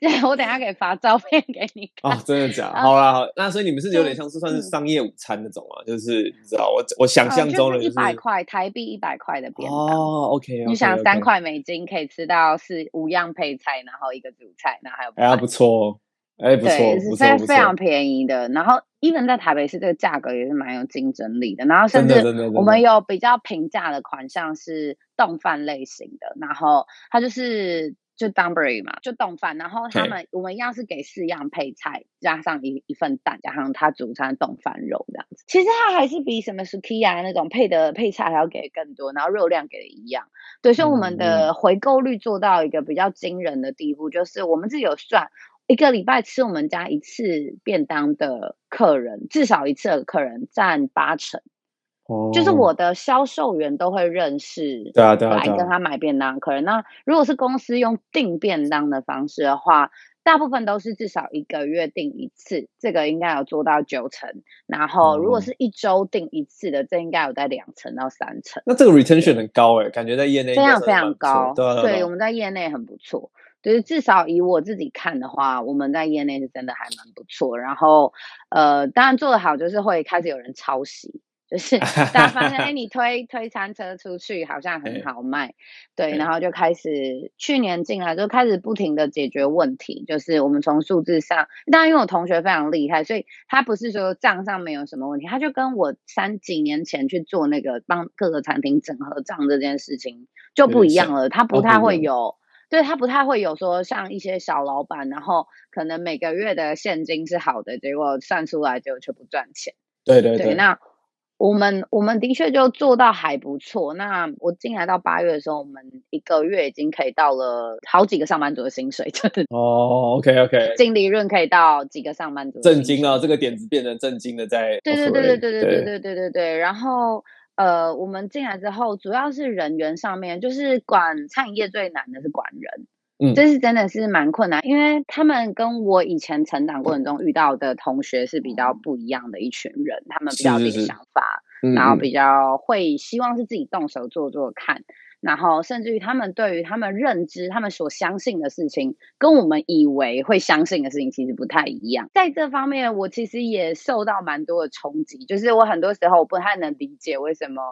对，我等下可以发照片给你看。啊，真的假的？好啦，好，那所以你们是有点像是算是商业午餐那种啊，就是你知道，我我想象中的，一百块台币，一百块的便当。哦，OK，你想三块美金可以吃到四五样配菜，然后一个主菜，然后还有哎呀不错，哎不错，是非非常便宜的。然后，even 在台北市这个价格也是蛮有竞争力的。然后，甚至我们有比较平价的款项是冻饭类型的，然后它就是。就 Donburi 嘛，就冻饭，然后他们我们一样是给四样配菜，加上一一份蛋，加上他主餐冻饭肉这样子。其实它还是比什么 Sukiya 那种配的配菜还要给更多，然后肉量给的一样。对，所以我们的回购率做到一个比较惊人的地步，就是我们自己有算，一个礼拜吃我们家一次便当的客人，至少一次的客人占八成。就是我的销售员都会认识，对啊，对啊，来跟他买便当客人。那如果是公司用订便当的方式的话，大部分都是至少一个月订一次，这个应该有做到九成。然后如果是一周订一次的，这应该有在两成到三成。那这个 retention 很高哎，感觉在业内非常非常高。对，我们在业内很不错。就是至少以我自己看的话，我们在业内是真的还蛮不错。然后呃，当然做得好，就是会开始有人抄袭。就是 大家发现，哎，你推推餐车出去好像很好卖，对，然后就开始去年进来就开始不停的解决问题。就是我们从数字上，当然因为我同学非常厉害，所以他不是说账上没有什么问题，他就跟我三几年前去做那个帮各个餐厅整合账这件事情就不一样了。他不太会有，对，他不太会有说像一些小老板，然后可能每个月的现金是好的，结果算出来就却不赚钱。对对对，那。我们我们的确就做到还不错。那我进来到八月的时候，我们一个月已经可以到了好几个上班族的薪水，真的哦，OK OK，净利润可以到几个上班族。震惊啊！这个点子变成震惊的在。对对对对对对对对对对对。然后呃，我们进来之后，主要是人员上面，就是管餐饮业最难的是管人。嗯，这是真的是蛮困难，因为他们跟我以前成长过程中遇到的同学是比较不一样的一群人，他们比较有点想法，是是是，然后比较会希望是自己动手做做看。然后，甚至于他们对于他们认知、他们所相信的事情，跟我们以为会相信的事情其实不太一样。在这方面，我其实也受到蛮多的冲击。就是我很多时候我不太能理解为什么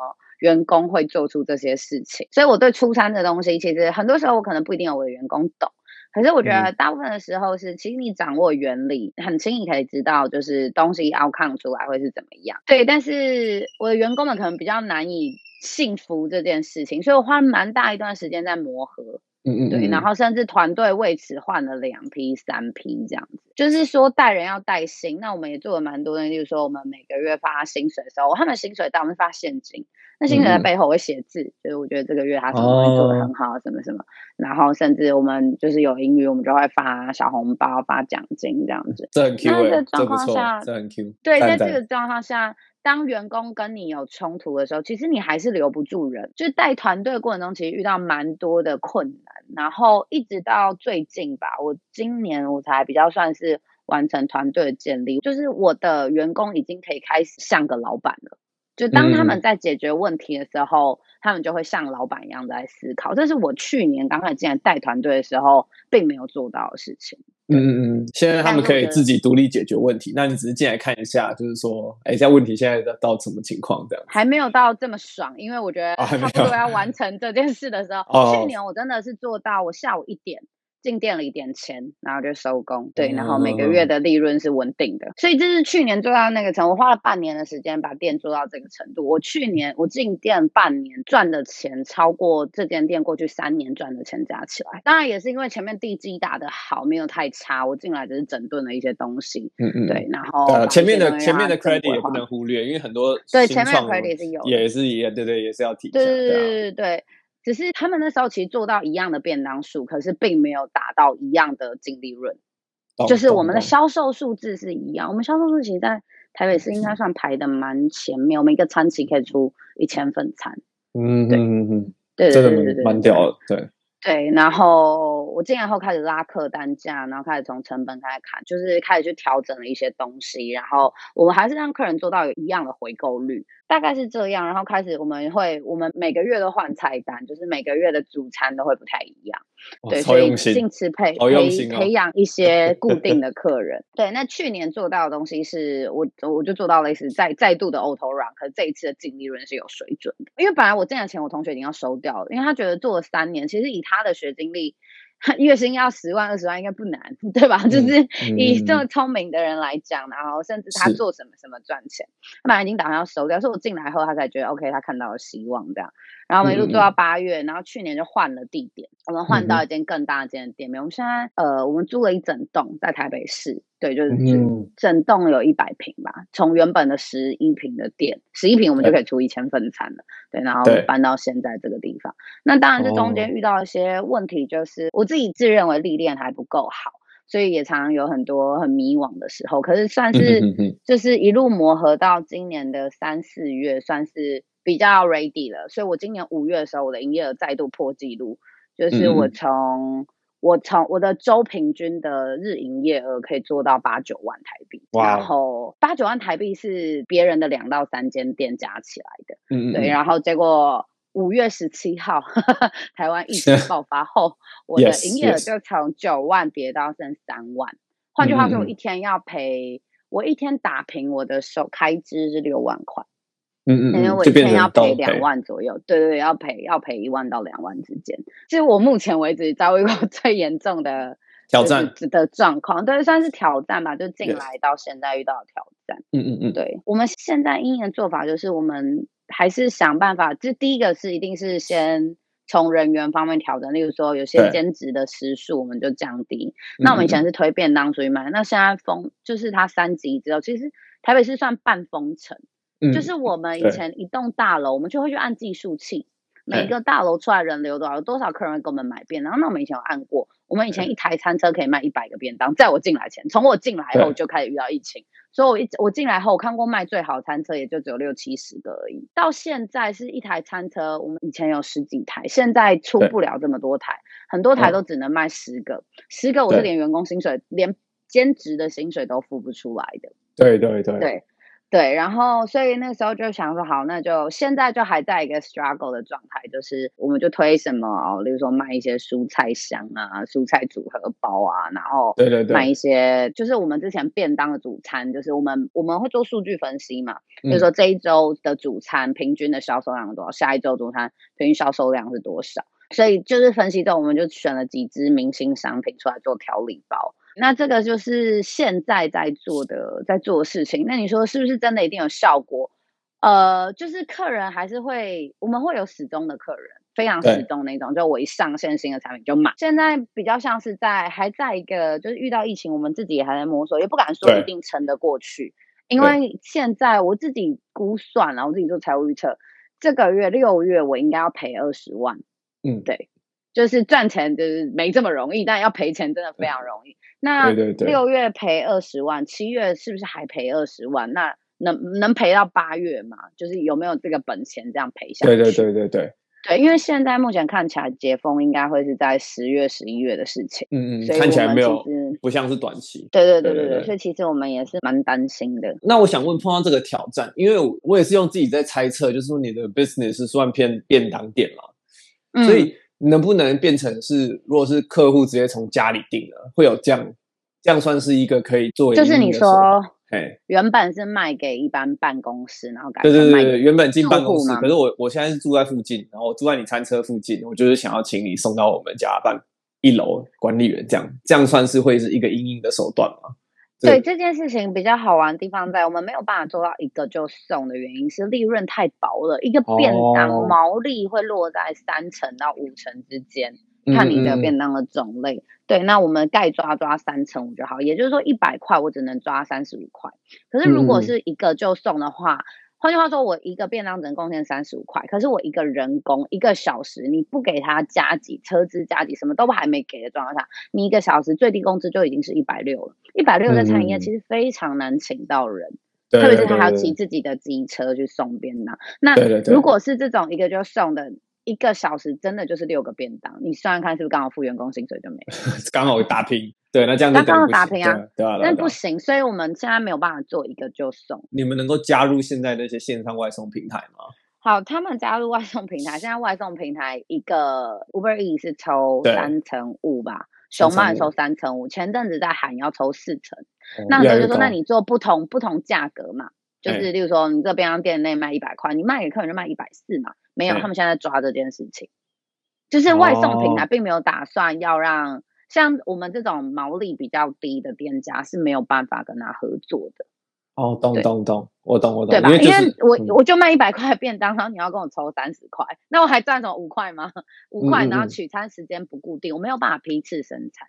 员工会做出这些事情。所以我对出餐的东西，其实很多时候我可能不一定有我的员工懂。可是我觉得大部分的时候是，其实你掌握原理，很轻易可以知道，就是东西 outcome 出来会是怎么样。对，但是我的员工们可能比较难以。幸福这件事情，所以我花蛮大一段时间在磨合，嗯嗯，对，然后甚至团队为此换了两批、三批这样子，就是说带人要带薪。那我们也做了蛮多的，例如说我们每个月发薪水的时候，他们薪水到我们发现金，那薪水在背后会写字，嗯、就是我觉得这个月他什么做的很好，什么什么，然后甚至我们就是有盈余，我们就会发小红包、发奖金这样子。这很 Q 的状况下，这很 Q。对，在这个状况下。当员工跟你有冲突的时候，其实你还是留不住人。就带团队的过程中，其实遇到蛮多的困难，然后一直到最近吧，我今年我才比较算是完成团队的建立，就是我的员工已经可以开始像个老板了。就当他们在解决问题的时候，嗯、他们就会像老板一样在思考。这是我去年刚开始进来带团队的时候，并没有做到的事情。嗯嗯嗯，现在他们可以自己独立解决问题。那你只是进来看一下，就是说，哎，现在问题现在到什么情况？这样还没有到这么爽，因为我觉得差不多要完成这件事的时候，哦、去年我真的是做到我下午一点。进店了一点钱，然后就收工。对，然后每个月的利润是稳定的，所以这是去年做到那个程度。我花了半年的时间把店做到这个程度。我去年我进店半年赚的钱超过这间店过去三年赚的钱加起来。当然也是因为前面地基打的好，没有太差。我进来只是整顿了一些东西。嗯嗯。对，然后前面的前面的 credit 也不能忽略，因为很多对前面的 credit 是有，也是也对对，也是要提。对对对对对。只是他们那时候其实做到一样的便当数，可是并没有达到一样的净利润。就是我们的销售数字是一样，我们销售数其实在台北市应该算排的蛮前面，我们一个餐期可以出一千份餐。嗯，对，嗯嗯，对对对对对，蛮屌的，对。对，然后我进来后开始拉客单价，然后开始从成本开始砍，就是开始去调整了一些东西，然后我们还是让客人做到有一样的回购率，大概是这样。然后开始我们会，我们每个月都换菜单，就是每个月的主餐都会不太一样。对，所以尽吃配培培养一些固定的 客人。对，那去年做到的东西是我我就做到类似再再度的 auto run，可是这一次的净利润是有水准的。因为本来我挣的钱，我同学已经要收掉了，因为他觉得做了三年，其实以他的学经历。月薪要十万二十万应该不难，对吧？嗯、就是以这么聪明的人来讲，然后甚至他做什么什么赚钱，他本来已经打算要收掉，所以我进来后他才觉得 OK，他看到了希望这样。然后我们一路做到八月，然后去年就换了地点，我们换到一间更大间的店面。我们现在呃，我们租了一整栋在台北市。对，就是整栋有一百平吧，从原本的十一平的店，十一平我们就可以出一千份餐了。对，然后搬到现在这个地方。那当然，这中间遇到一些问题，就是我自己自认为历练还不够好，所以也常常有很多很迷惘的时候。可是算是就是一路磨合到今年的三四月，算是比较 ready 了。所以我今年五月的时候，我的营业额再度破纪录，就是我从。我从我的周平均的日营业额可以做到八九万台币.然后八九万台币是别人的两到三间店加起来的，嗯嗯，对，然后结果五月十七号呵呵 台湾疫情爆发后，我的 营业额就从九万跌到剩三万，换.句话说，我一天要赔，我一天打平我的手开支是六万块。嗯嗯，因为我一天要赔两万左右，对对对，要赔要赔一万到两万之间。其实我目前为止遭遇过 最严重的挑战的状况，对，算是挑战吧。就进来到现在遇到的挑战，嗯嗯嗯，对。我们现在因应的做法就是，我们还是想办法。就第一个是，一定是先从人员方面调整，例如说有些兼职的时数我们就降低。那我们以前是推便当出去卖，那现在封就是它三级之后，其实台北是算半封城。就是我们以前一栋大楼，我们就会去按计数器，每一个大楼出来人流多少，有多少客人会给我们买便当。那我们以前有按过，我们以前一台餐车可以卖一百个便当。在我进来前，从我进来后就开始遇到疫情，所以我一我进来后，我看过卖最好餐车也就只有六七十个而已。到现在是一台餐车，我们以前有十几台，现在出不了这么多台，很多台都只能卖十个，十个我是连员工薪水、连兼职的薪水都付不出来的。对对对对。对，然后所以那时候就想说，好，那就现在就还在一个 struggle 的状态，就是我们就推什么，比如说卖一些蔬菜箱啊、蔬菜组合包啊，然后对对对，卖一些就是我们之前便当的主餐，就是我们我们会做数据分析嘛，就是说这一周的主餐平均的销售量是多少，下一周主餐平均销售量是多少，所以就是分析之后，我们就选了几支明星商品出来做调理包。那这个就是现在在做的，在做的事情。那你说是不是真的一定有效果？呃，就是客人还是会，我们会有始终的客人，非常始终那种，就我一上线新的产品就买。现在比较像是在还在一个，就是遇到疫情，我们自己也还在摸索，也不敢说一定撑得过去。因为现在我自己估算了，我自己做财务预测，这个月六月我应该要赔二十万。嗯，对。就是赚钱就是没这么容易，但要赔钱真的非常容易。那六月赔二十万，七月是不是还赔二十万？那能能赔到八月吗？就是有没有这个本钱这样赔下去？对对对对对对，因为现在目前看起来解封应该会是在十月、十一月的事情。嗯嗯，看起来没有，不像是短期。对对对对对，所以其实我们也是蛮担心的。那我想问，碰到这个挑战，因为我也是用自己在猜测，就是说你的 business 是算偏便当店嘛，嗯、所以。能不能变成是，如果是客户直接从家里订了，会有这样，这样算是一个可以做？就是你说，原本是卖给一般办公室，然后改对对对对，原本进办公室，可是我我现在是住在附近，然后我住在你餐车附近，我就是想要请你送到我们家办一楼管理员这样，这样算是会是一个因应的手段吗？对这件事情比较好玩的地方在，我们没有办法做到一个就送的原因是利润太薄了，一个便当毛利会落在三成到五成之间，看你的便当的种类。对，那我们该抓抓三成五就好，也就是说一百块我只能抓三十五块。可是如果是一个就送的话。嗯换句话说，我一个便当只能贡献三十五块，可是我一个人工一个小时，你不给他加急车资加急什么都还没给的状况下，你一个小时最低工资就已经是一百六了。一百六在餐饮业其实非常难请到人，嗯、特别是他还要骑自己的机车去送便当。那如果是这种一个就送的，一个小时真的就是六个便当，你算算看是不是刚好付员工薪水就没了？刚好打平，对，那这样子刚好打平啊，对啊，但不行，所以我们现在没有办法做一个就送。你们能够加入现在那些线上外送平台吗？好，他们加入外送平台，现在外送平台一个 Uber Eats 是抽三成五吧，熊猫抽三成五，前阵子在喊要抽四成，哦、那所以就说，那你做不同不同价格嘛，就是例如说你这便当店内卖一百块，你卖给客人就卖一百四嘛。没有，他们现在在抓这件事情，就是外送平台并没有打算要让像我们这种毛利比较低的店家是没有办法跟他合作的。哦，懂懂懂，我懂我懂，对吧？因为、我我就卖一百块便当，然后你要跟我抽三十块，那我还赚什么五块吗？五块，然后取餐时间不固定，嗯嗯，我没有办法批次生产。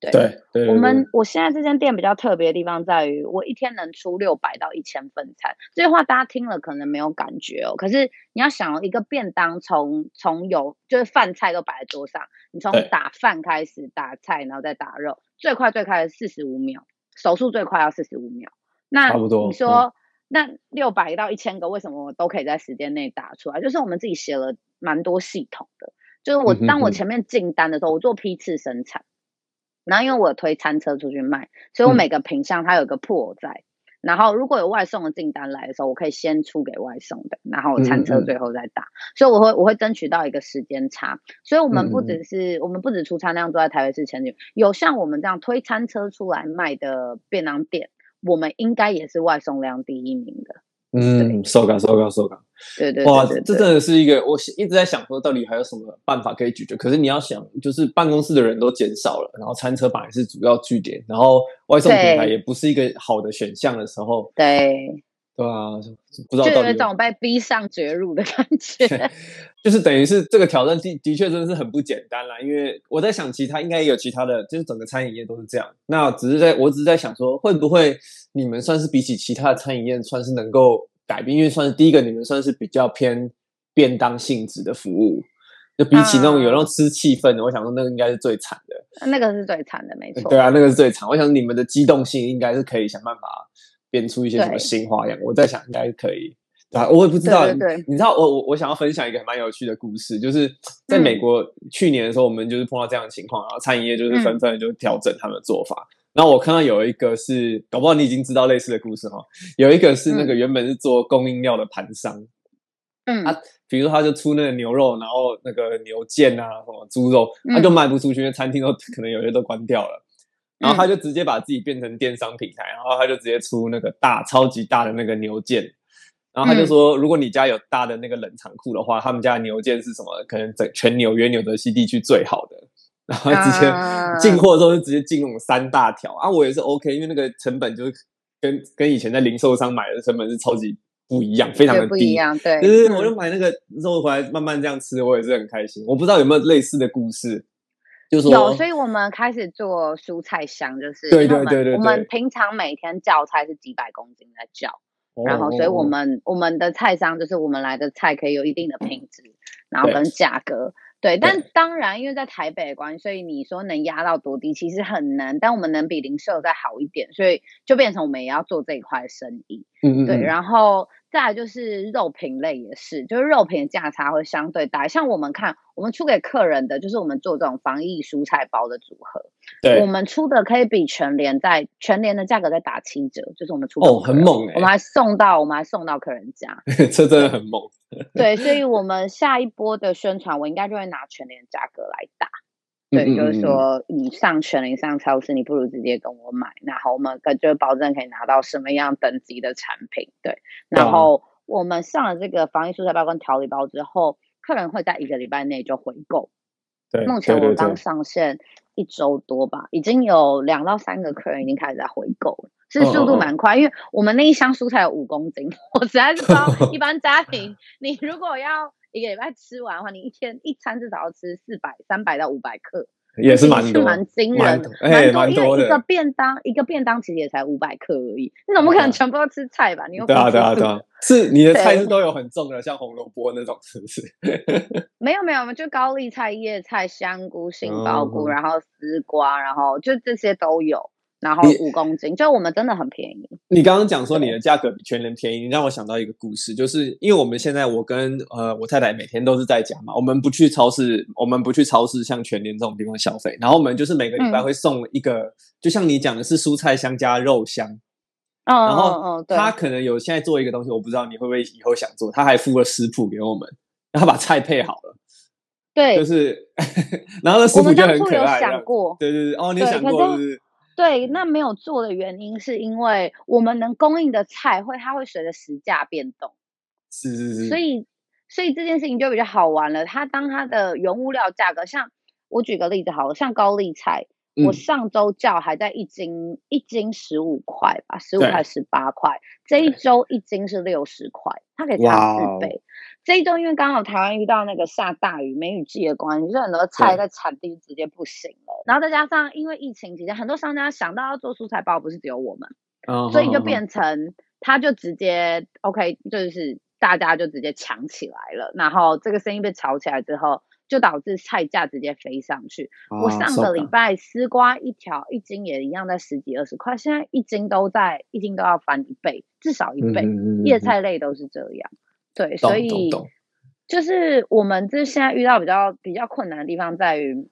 对对，对，我们我现在这间店比较特别的地方在于，我一天能出六百到一千份餐。这句话大家听了可能没有感觉哦，可是你要想一个便当从从有就是饭菜都摆在桌上，你从打饭开始打菜，然后再打肉，最快最快的四十五秒，手速最快要四十五秒。那差不多你说、嗯、那六百到一千个为什么我都可以在时间内打出来？就是我们自己写了蛮多系统的，就是我当我前面进单的时候，我做批次生产。然后因为我推餐车出去卖，所以我每个品相它有一个 pool 在、嗯。然后如果有外送的订单来的时候，我可以先出给外送的，然后餐车最后再打。嗯嗯，所以我会我会争取到一个时间差。所以我们不只是、嗯、我们不止出餐量都在台北市前几，有像我们这样推餐车出来卖的便当店，我们应该也是外送量第一名的。嗯，收感收感收感，对对，对，对，对，哇，这真的是一个，我一直在想说，到底还有什么办法可以解决？可是你要想，就是办公室的人都减少了，然后餐车本来是主要据点，然后外送平台也不是一个好的选项的时候，对。对啊，不知道到底就有一种被逼上绝路的感觉，就是等于是这个挑战的的确真的是很不简单啦。因为我在想，其他应该也有其他的，就是整个餐饮业都是这样。那只是在我只是在想说，会不会你们算是比起其他的餐饮业，算是能够改变？因为算是第一个，你们算是比较偏便当性质的服务，就比起那种有那种吃气氛的，嗯，我想说那个应该是最惨的。那个是最惨的，没错。对啊，那个是最惨。我想你们的机动性应该是可以想办法。编出一些什么新花样？我在想应该可以，对啊，我也不知道。对对对，你知道，我我我想要分享一个蛮有趣的故事，就是在美国去年的时候，我们就是碰到这样的情况，然后餐饮业就是纷纷就调整他们的做法。嗯。然后我看到有一个是，搞不好你已经知道类似的故事哈，有一个是那个原本是做供应料的盘商，嗯，他比如说他就出那个牛肉，然后那个牛腱啊，什么猪肉，他就卖不出去，因为餐厅都 可能有些都关掉了。然后他就直接把自己变成电商平台，然后他就直接出那个大、超级大的那个牛腱，然后他就说，如果你家有大的那个冷藏库的话，他们家的牛腱是什么？可能整全纽约、纽泽西地区最好的。然后直接进货的时候就直接进那种三大条啊，我也是 OK，因为那个成本就是跟跟以前在零售商买的成本是超级不一样，非常的低。不一样，对。就是我就买那个肉回来慢慢这样吃，我也是很开心。我不知道有没有类似的故事。就是有，所以我们开始做蔬菜箱，就是对对对对，我们平常每天叫菜是几百公斤在叫，哦、然后所以我们我们的菜商就是我们来的菜可以有一定的品质，然后跟价格。对，但当然，因为在台北的关系，所以你说能压到多低，其实很难。但我们能比零售再好一点，所以就变成我们也要做这一块生意。嗯嗯。对，然后再来就是肉品类也是，就是肉品的价差会相对大。像我们看，我们出给客人的就是我们做这种防疫蔬菜包的组合。对。我们出的可以比全联在全联的价格再打七折，就是我们出的哦，很猛！我们还送到，我们还送到客人家，这真的很猛。对，所以我们下一波的宣传，我应该就会拿全联价格来打。对，就是说你上全联上超市，你不如直接跟我买，然后我们可就保证可以拿到什么样等级的产品。对，然后我们上了这个防疫蔬菜包跟调理包之后，客人会在一个礼拜内就回购。对，目前我们刚上线一周多吧，已经有两到三个客人已经开始在回购了。是速度蛮快，因为我们那一箱蔬菜有五公斤，我实在是不知道 一般家庭，你如果要一个礼拜吃完的话，你一天一餐至少要吃四百、三百到五百克，也是蛮多，蛮惊人的，蛮多，因为一个便当一个便当其实也才五百克而已，你怎么可能全部都吃菜吧？你又对啊对啊对啊，是你的菜是都有很重的，像红萝卜那种，是不是？没 有没有，我们就高丽菜、叶菜、香菇、杏鲍菇，然后丝瓜，然后就这些都有。然后五公斤，就我们真的很便宜。你刚刚讲说你的价格比全联便宜，你让我想到一个故事，就是因为我们现在我跟呃我太太每天都是在家嘛，我们不去超市，我们不去超市像全联这种地方消费，然后我们就是每个礼拜会送一个，嗯、就像你讲的是蔬菜箱加肉箱，嗯、然后他可能有现在做一个东西，我不知道你会不会以后想做，他还附了食谱给我们，然后把菜配好了，对，就是，然后那食谱就很可爱，有想过，对对对，哦，你有想过是。对，那没有做的原因是因为我们能供应的菜会，它会随着时价变动，是是是，所以所以这件事情就比较好玩了。它当它的原物料价格，像我举个例子好了，像高丽菜，嗯、我上周叫还在一斤一斤十五块吧，十五块十八块，这一周一斤是六十块，它可以差四倍。这一周因为刚好台湾遇到那个下大雨梅雨季的关系，所以很多菜在产地直接不行了。然后再加上因为疫情期间，很多商家想到要做蔬菜包，不是只有我们，oh, 所以就变成他就直接 OK，就是大家就直接抢起来了。然后这个生意被炒起来之后，就导致菜价直接飞上去。Oh, 我上个礼拜丝瓜一条一斤也一样在十几二十块，现在一斤都在一斤都要翻一倍，至少一倍。嗯、叶菜类都是这样。对，所以就是我们这现在遇到比较比较困难的地方在于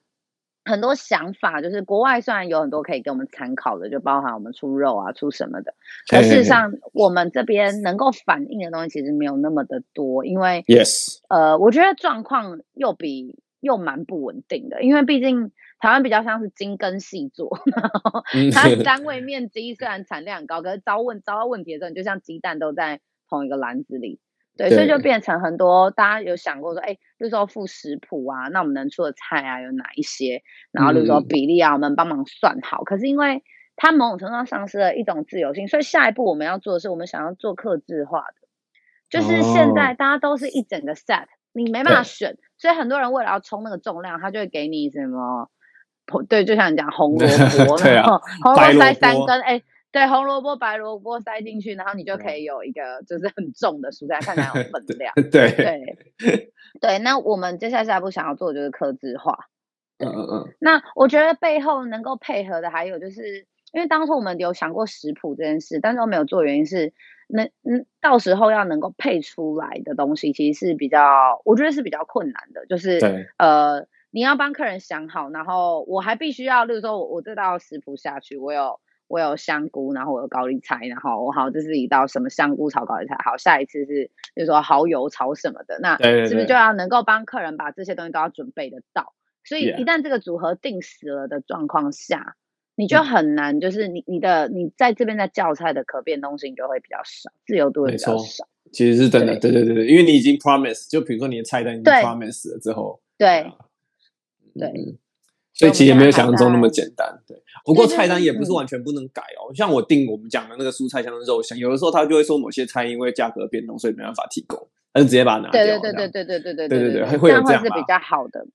很多想法，就是国外虽然有很多可以给我们参考的，就包含我们出肉啊、出什么的，可事实上我们这边能够反映的东西其实没有那么的多，因为 Yes，呃，我觉得状况又比又蛮不稳定的，因为毕竟台湾比较像是精耕细作，然后它单位面积虽然产量很高，可是遭问遭到问题的时候，你就像鸡蛋都在同一个篮子里。对，所以就变成很多大家有想过说，哎，比如说附食谱啊，那我们能出的菜啊有哪一些？然后比如说比例啊，我们帮忙算好。嗯、可是因为它某种程度上丧失了一种自由性，所以下一步我们要做的是，我们想要做克制化的，就是现在大家都是一整个 set，、哦、你没办法选，所以很多人为了要冲那个重量，他就会给你什么，对，就像你讲红萝卜，然后红萝卜塞三根，哎。对，红萝卜、白萝卜塞进去，然后你就可以有一个就是很重的蔬菜，看起来有 分量。对对 对，那我们接下来下一步想要做的就是克制化。嗯嗯嗯。那我觉得背后能够配合的还有就是，因为当初我们有想过食谱这件事，但是都没有做，原因是那嗯，到时候要能够配出来的东西，其实是比较，我觉得是比较困难的。就是呃，你要帮客人想好，然后我还必须要，例如说我我这道食谱下去，我有。我有香菇，然后我有高丽菜，然后我好，这是一道什么香菇炒高丽菜。好，下一次是就是说蚝油炒什么的，那是不是就要能够帮客人把这些东西都要准备得到？所以一旦这个组合定死了的状况下，你就很难，就是你你的你在这边在教菜的可变动性就会比较少，自由度会比较少。其实是真的，对对对对，因为你已经 promise，就比如说你的菜单已经 promise 了之后，对对。所以其实也没有想象中那么简单，对。不过菜单也不是完全不能改哦。像我订我们讲的那个蔬菜香的肉香，有的时候他就会说某些菜因为价格变动，所以没办法提供，他就直接把它拿掉。对对对对对对对对对对对，会有这样是比较好的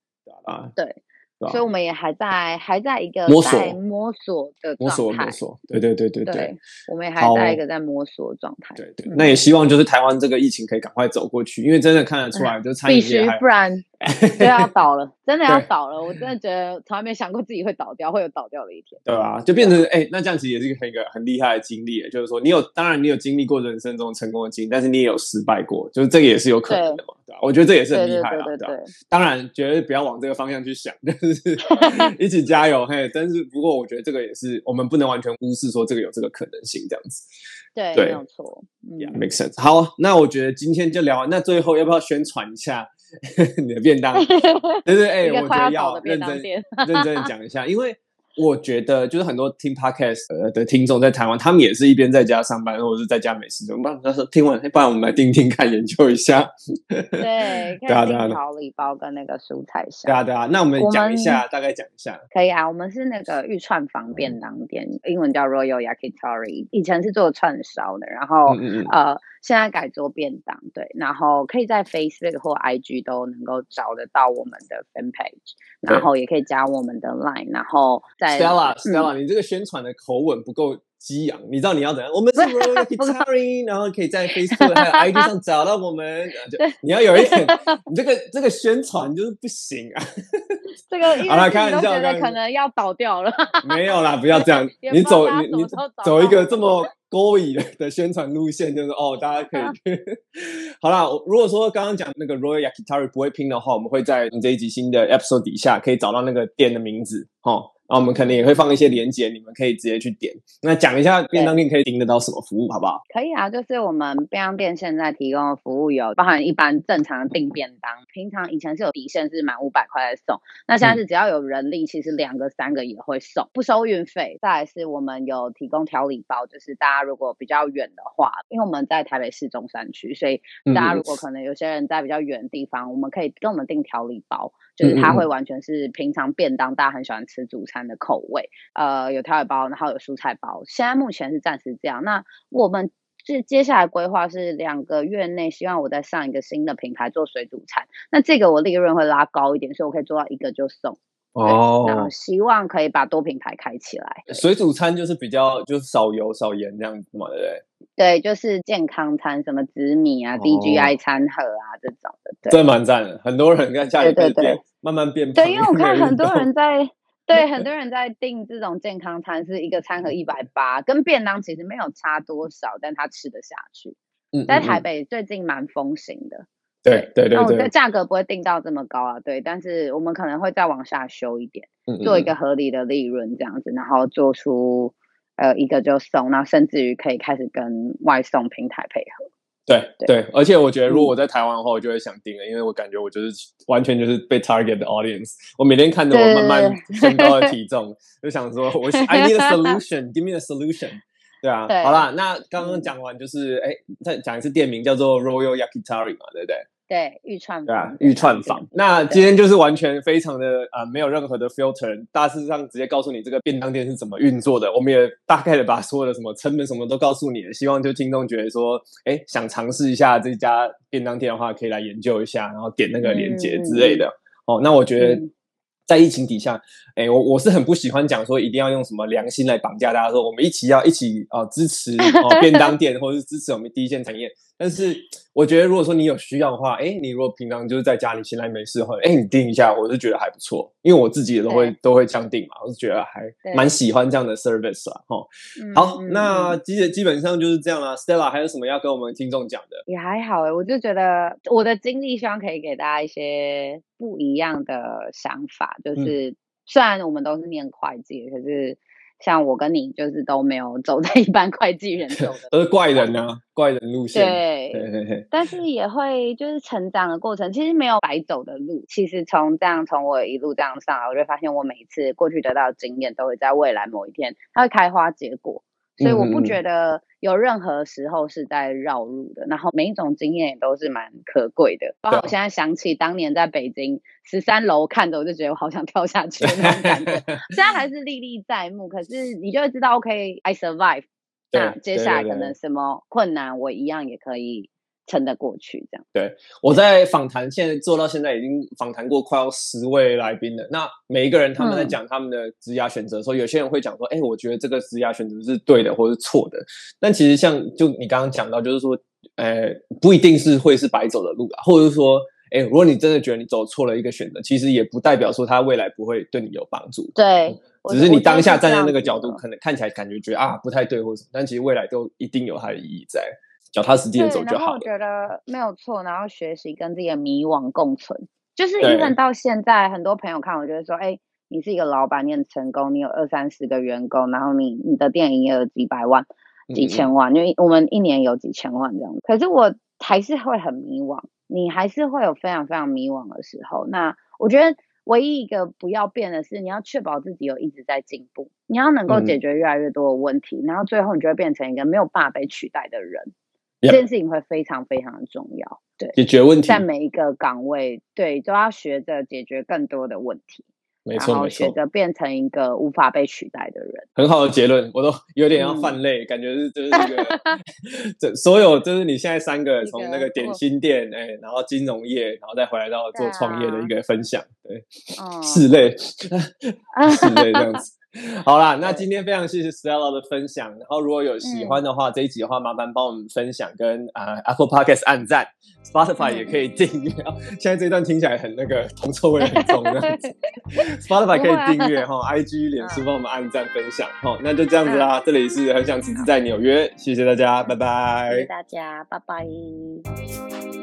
啊，对。所以我们也还在还在一个摸索摸索的摸索摸索，对对对对对，我们也还在一个在摸索状态。对对，那也希望就是台湾这个疫情可以赶快走过去，因为真的看得出来，就餐饮业然 就要倒了，真的要倒了。我真的觉得从来没想过自己会倒掉，会有倒掉的一天。对啊，就变成哎，那这样其实也是一个很一个很厉害的经历，就是说你有，当然你有经历过人生中成功的经历，但是你也有失败过，就是这个也是有可能的嘛，对吧？我觉得这也是很厉害的，对对。当然，绝对不要往这个方向去想，就是。一起加油嘿！但是不过，我觉得这个也是我们不能完全忽视，说这个有这个可能性这样子。对，对没有错。Yeah, make sense。好，那我觉得今天就聊完。那最后要不要宣传一下 你的便当？对对，哎，我觉得要 认真认真讲一下，因为。我觉得就是很多听 podcast 的听众在台湾，他们也是一边在家上班，或者是在家没事怎么办？他说听完，不然我们来听听看，研究一下。对，对啊，对啊，调理包跟那个蔬菜箱。对啊，对啊，那我们讲一下，大概讲一下。可以啊，我们是那个玉串坊便当店，英文叫 Royal Yakitori，以前是做串烧的，然后嗯嗯呃。现在改做便当，对，然后可以在 Facebook 或 IG 都能够找得到我们的 fan page，然后也可以加我们的 Line，然后在 Stella，Stella，你这个宣传的口吻不够激昂。你知道你要怎样？我们是 Royal Yakitari，然后可以在 Facebook 还有 IG 上找到我们。就你要有一点，你这个这个宣传就是不行啊。这个好了，开玩笑，觉得可能要倒掉了。没有啦，不要这样。你走，你你走一个这么。勾引的宣传路线就是哦，大家可以 好啦。如果说刚刚讲那个 Royal Yakitari 不会拼的话，我们会在这一集新的 episode 底下可以找到那个店的名字哦。那我们可能也会放一些连接，你们可以直接去点。那讲一下便当店可以订得到什么服务，好不好？可以啊，就是我们便当店现在提供的服务有包含一般正常的订便当，平常以前是有底线是满五百块来送，那现在是只要有人力，其实两个三个也会送，不收运费。再来是我们有提供调理包，就是大家如果比较远的话，因为我们在台北市中山区，所以大家如果可能有些人在比较远的地方，我们可以跟我们订调理包。就是它会完全是平常便当，大家很喜欢吃主餐的口味。呃，有调味包，然后有蔬菜包。现在目前是暂时这样。那我们这接下来规划是两个月内，希望我再上一个新的品牌做水煮餐。那这个我利润会拉高一点，所以我可以做到一个就送。哦，然后希望可以把多品牌开起来。水煮餐就是比较就是少油少盐这样子嘛，对不对？对，就是健康餐，什么紫米啊、DGI 餐盒啊这种的。对，这蛮赞的，很多人在家里变，对慢慢变胖。对，因为我看很多人在，对，很多人在订这种健康餐，是一个餐盒一百八，跟便当其实没有差多少，但他吃得下去。嗯，在台北最近蛮风行的。对对对，那我的价格不会定到这么高啊，对，但是我们可能会再往下修一点，做一个合理的利润这样子，然后做出呃一个就送，那甚至于可以开始跟外送平台配合。对对，而且我觉得如果我在台湾的话，我就会想订了，因为我感觉我就是完全就是被 target 的 audience，我每天看着我慢慢升高的体。重，就想说我 I need a solution，give me a solution，对啊，好啦，那刚刚讲完就是哎，再讲一次店名叫做 Royal Yakitori 嘛，对不对？对，预串对啊，御串坊。那今天就是完全非常的呃，没有任何的 filter，大致上直接告诉你这个便当店是怎么运作的。我们也大概的把所有的什么成本什么都告诉你了，希望就听众觉得说，哎，想尝试一下这家便当店的话，可以来研究一下，然后点那个链接之类的。嗯、哦，那我觉得。嗯在疫情底下，哎，我我是很不喜欢讲说一定要用什么良心来绑架大家，说我们一起要一起啊、呃、支持哦、呃、便当店或者是支持我们第一线产业。但是我觉得如果说你有需要的话，哎，你如果平常就是在家里闲来没事的话，哎，你定一下，我是觉得还不错，因为我自己也都会都会这样定嘛，我是觉得还蛮喜欢这样的 service 啊。哈，好，那基基本上就是这样啦。Stella 还有什么要跟我们听众讲的？也还好哎，我就觉得我的经历希望可以给大家一些不一样的想法，就是、嗯、虽然我们都是念会计，可是像我跟你就是都没有走在一般会计人走的，都是怪人啊，怪人路线。对，嘿嘿嘿，但是也会就是成长的过程，其实没有白走的路。其实从这样从我一路这样上来，我就发现我每一次过去得到的经验，都会在未来某一天它会开花结果。所以我不觉得有任何时候是在绕路的，然后每一种经验也都是蛮可贵的。包括我现在想起当年在北京十三楼看着，我就觉得我好想跳下去的那种感觉，虽然还是历历在目。可是你就会知道，OK，I survive。那接下来可能什么困难，我一样也可以。撑得过去，这样。对，我在访谈，现在做到现在已经访谈过快要十位来宾了。那每一个人他们在讲他们的职涯选择的时候，嗯、有些人会讲说：“哎、欸，我觉得这个职涯选择是对的，或是错的。”但其实像就你刚刚讲到，就是说，呃，不一定是会是白走的路啊，或者是说，哎、欸，如果你真的觉得你走错了一个选择，其实也不代表说他未来不会对你有帮助。对，只是你当下站在那个角度，可能看起来感觉觉得啊不太对或什么，但其实未来都一定有它的意义在。脚踏实地的走就好。然后我觉得没有错，然后学习跟自己的迷惘共存。就是因为到现在，很多朋友看我觉得说，哎，你是一个老板，你很成功，你有二三十个员工，然后你你的店营业额几百万、几千万，嗯、因为我们一年有几千万这样。可是我还是会很迷惘，你还是会有非常非常迷惘的时候。那我觉得唯一一个不要变的是，你要确保自己有一直在进步，你要能够解决越来越多的问题，嗯、然后最后你就会变成一个没有办法被取代的人。这件事情会非常非常的重要，对，解决问题，在每一个岗位，对，都要学着解决更多的问题，没错，然后学着变成一个无法被取代的人。很好的结论，我都有点要泛泪，嗯、感觉是就是这个，这所有就是你现在三个从那个点心店，哎，然后金融业，然后再回来到做创业的一个分享，对，对嗯、拭泪，拭泪 这样子。好啦，那今天非常谢谢 Stella 的分享。然后如果有喜欢的话，嗯、这一集的话，麻烦帮我们分享跟啊、呃、Apple Podcast 按赞，Spotify 也可以订阅。嗯、现在这一段听起来很那个铜臭味很重的样子，Spotify 可以订阅哈、啊、，IG 脸书帮我们按赞分享。好，那就这样子啦。嗯、这里是很想辞职在纽约，谢谢大家，拜拜。谢谢大家，拜拜。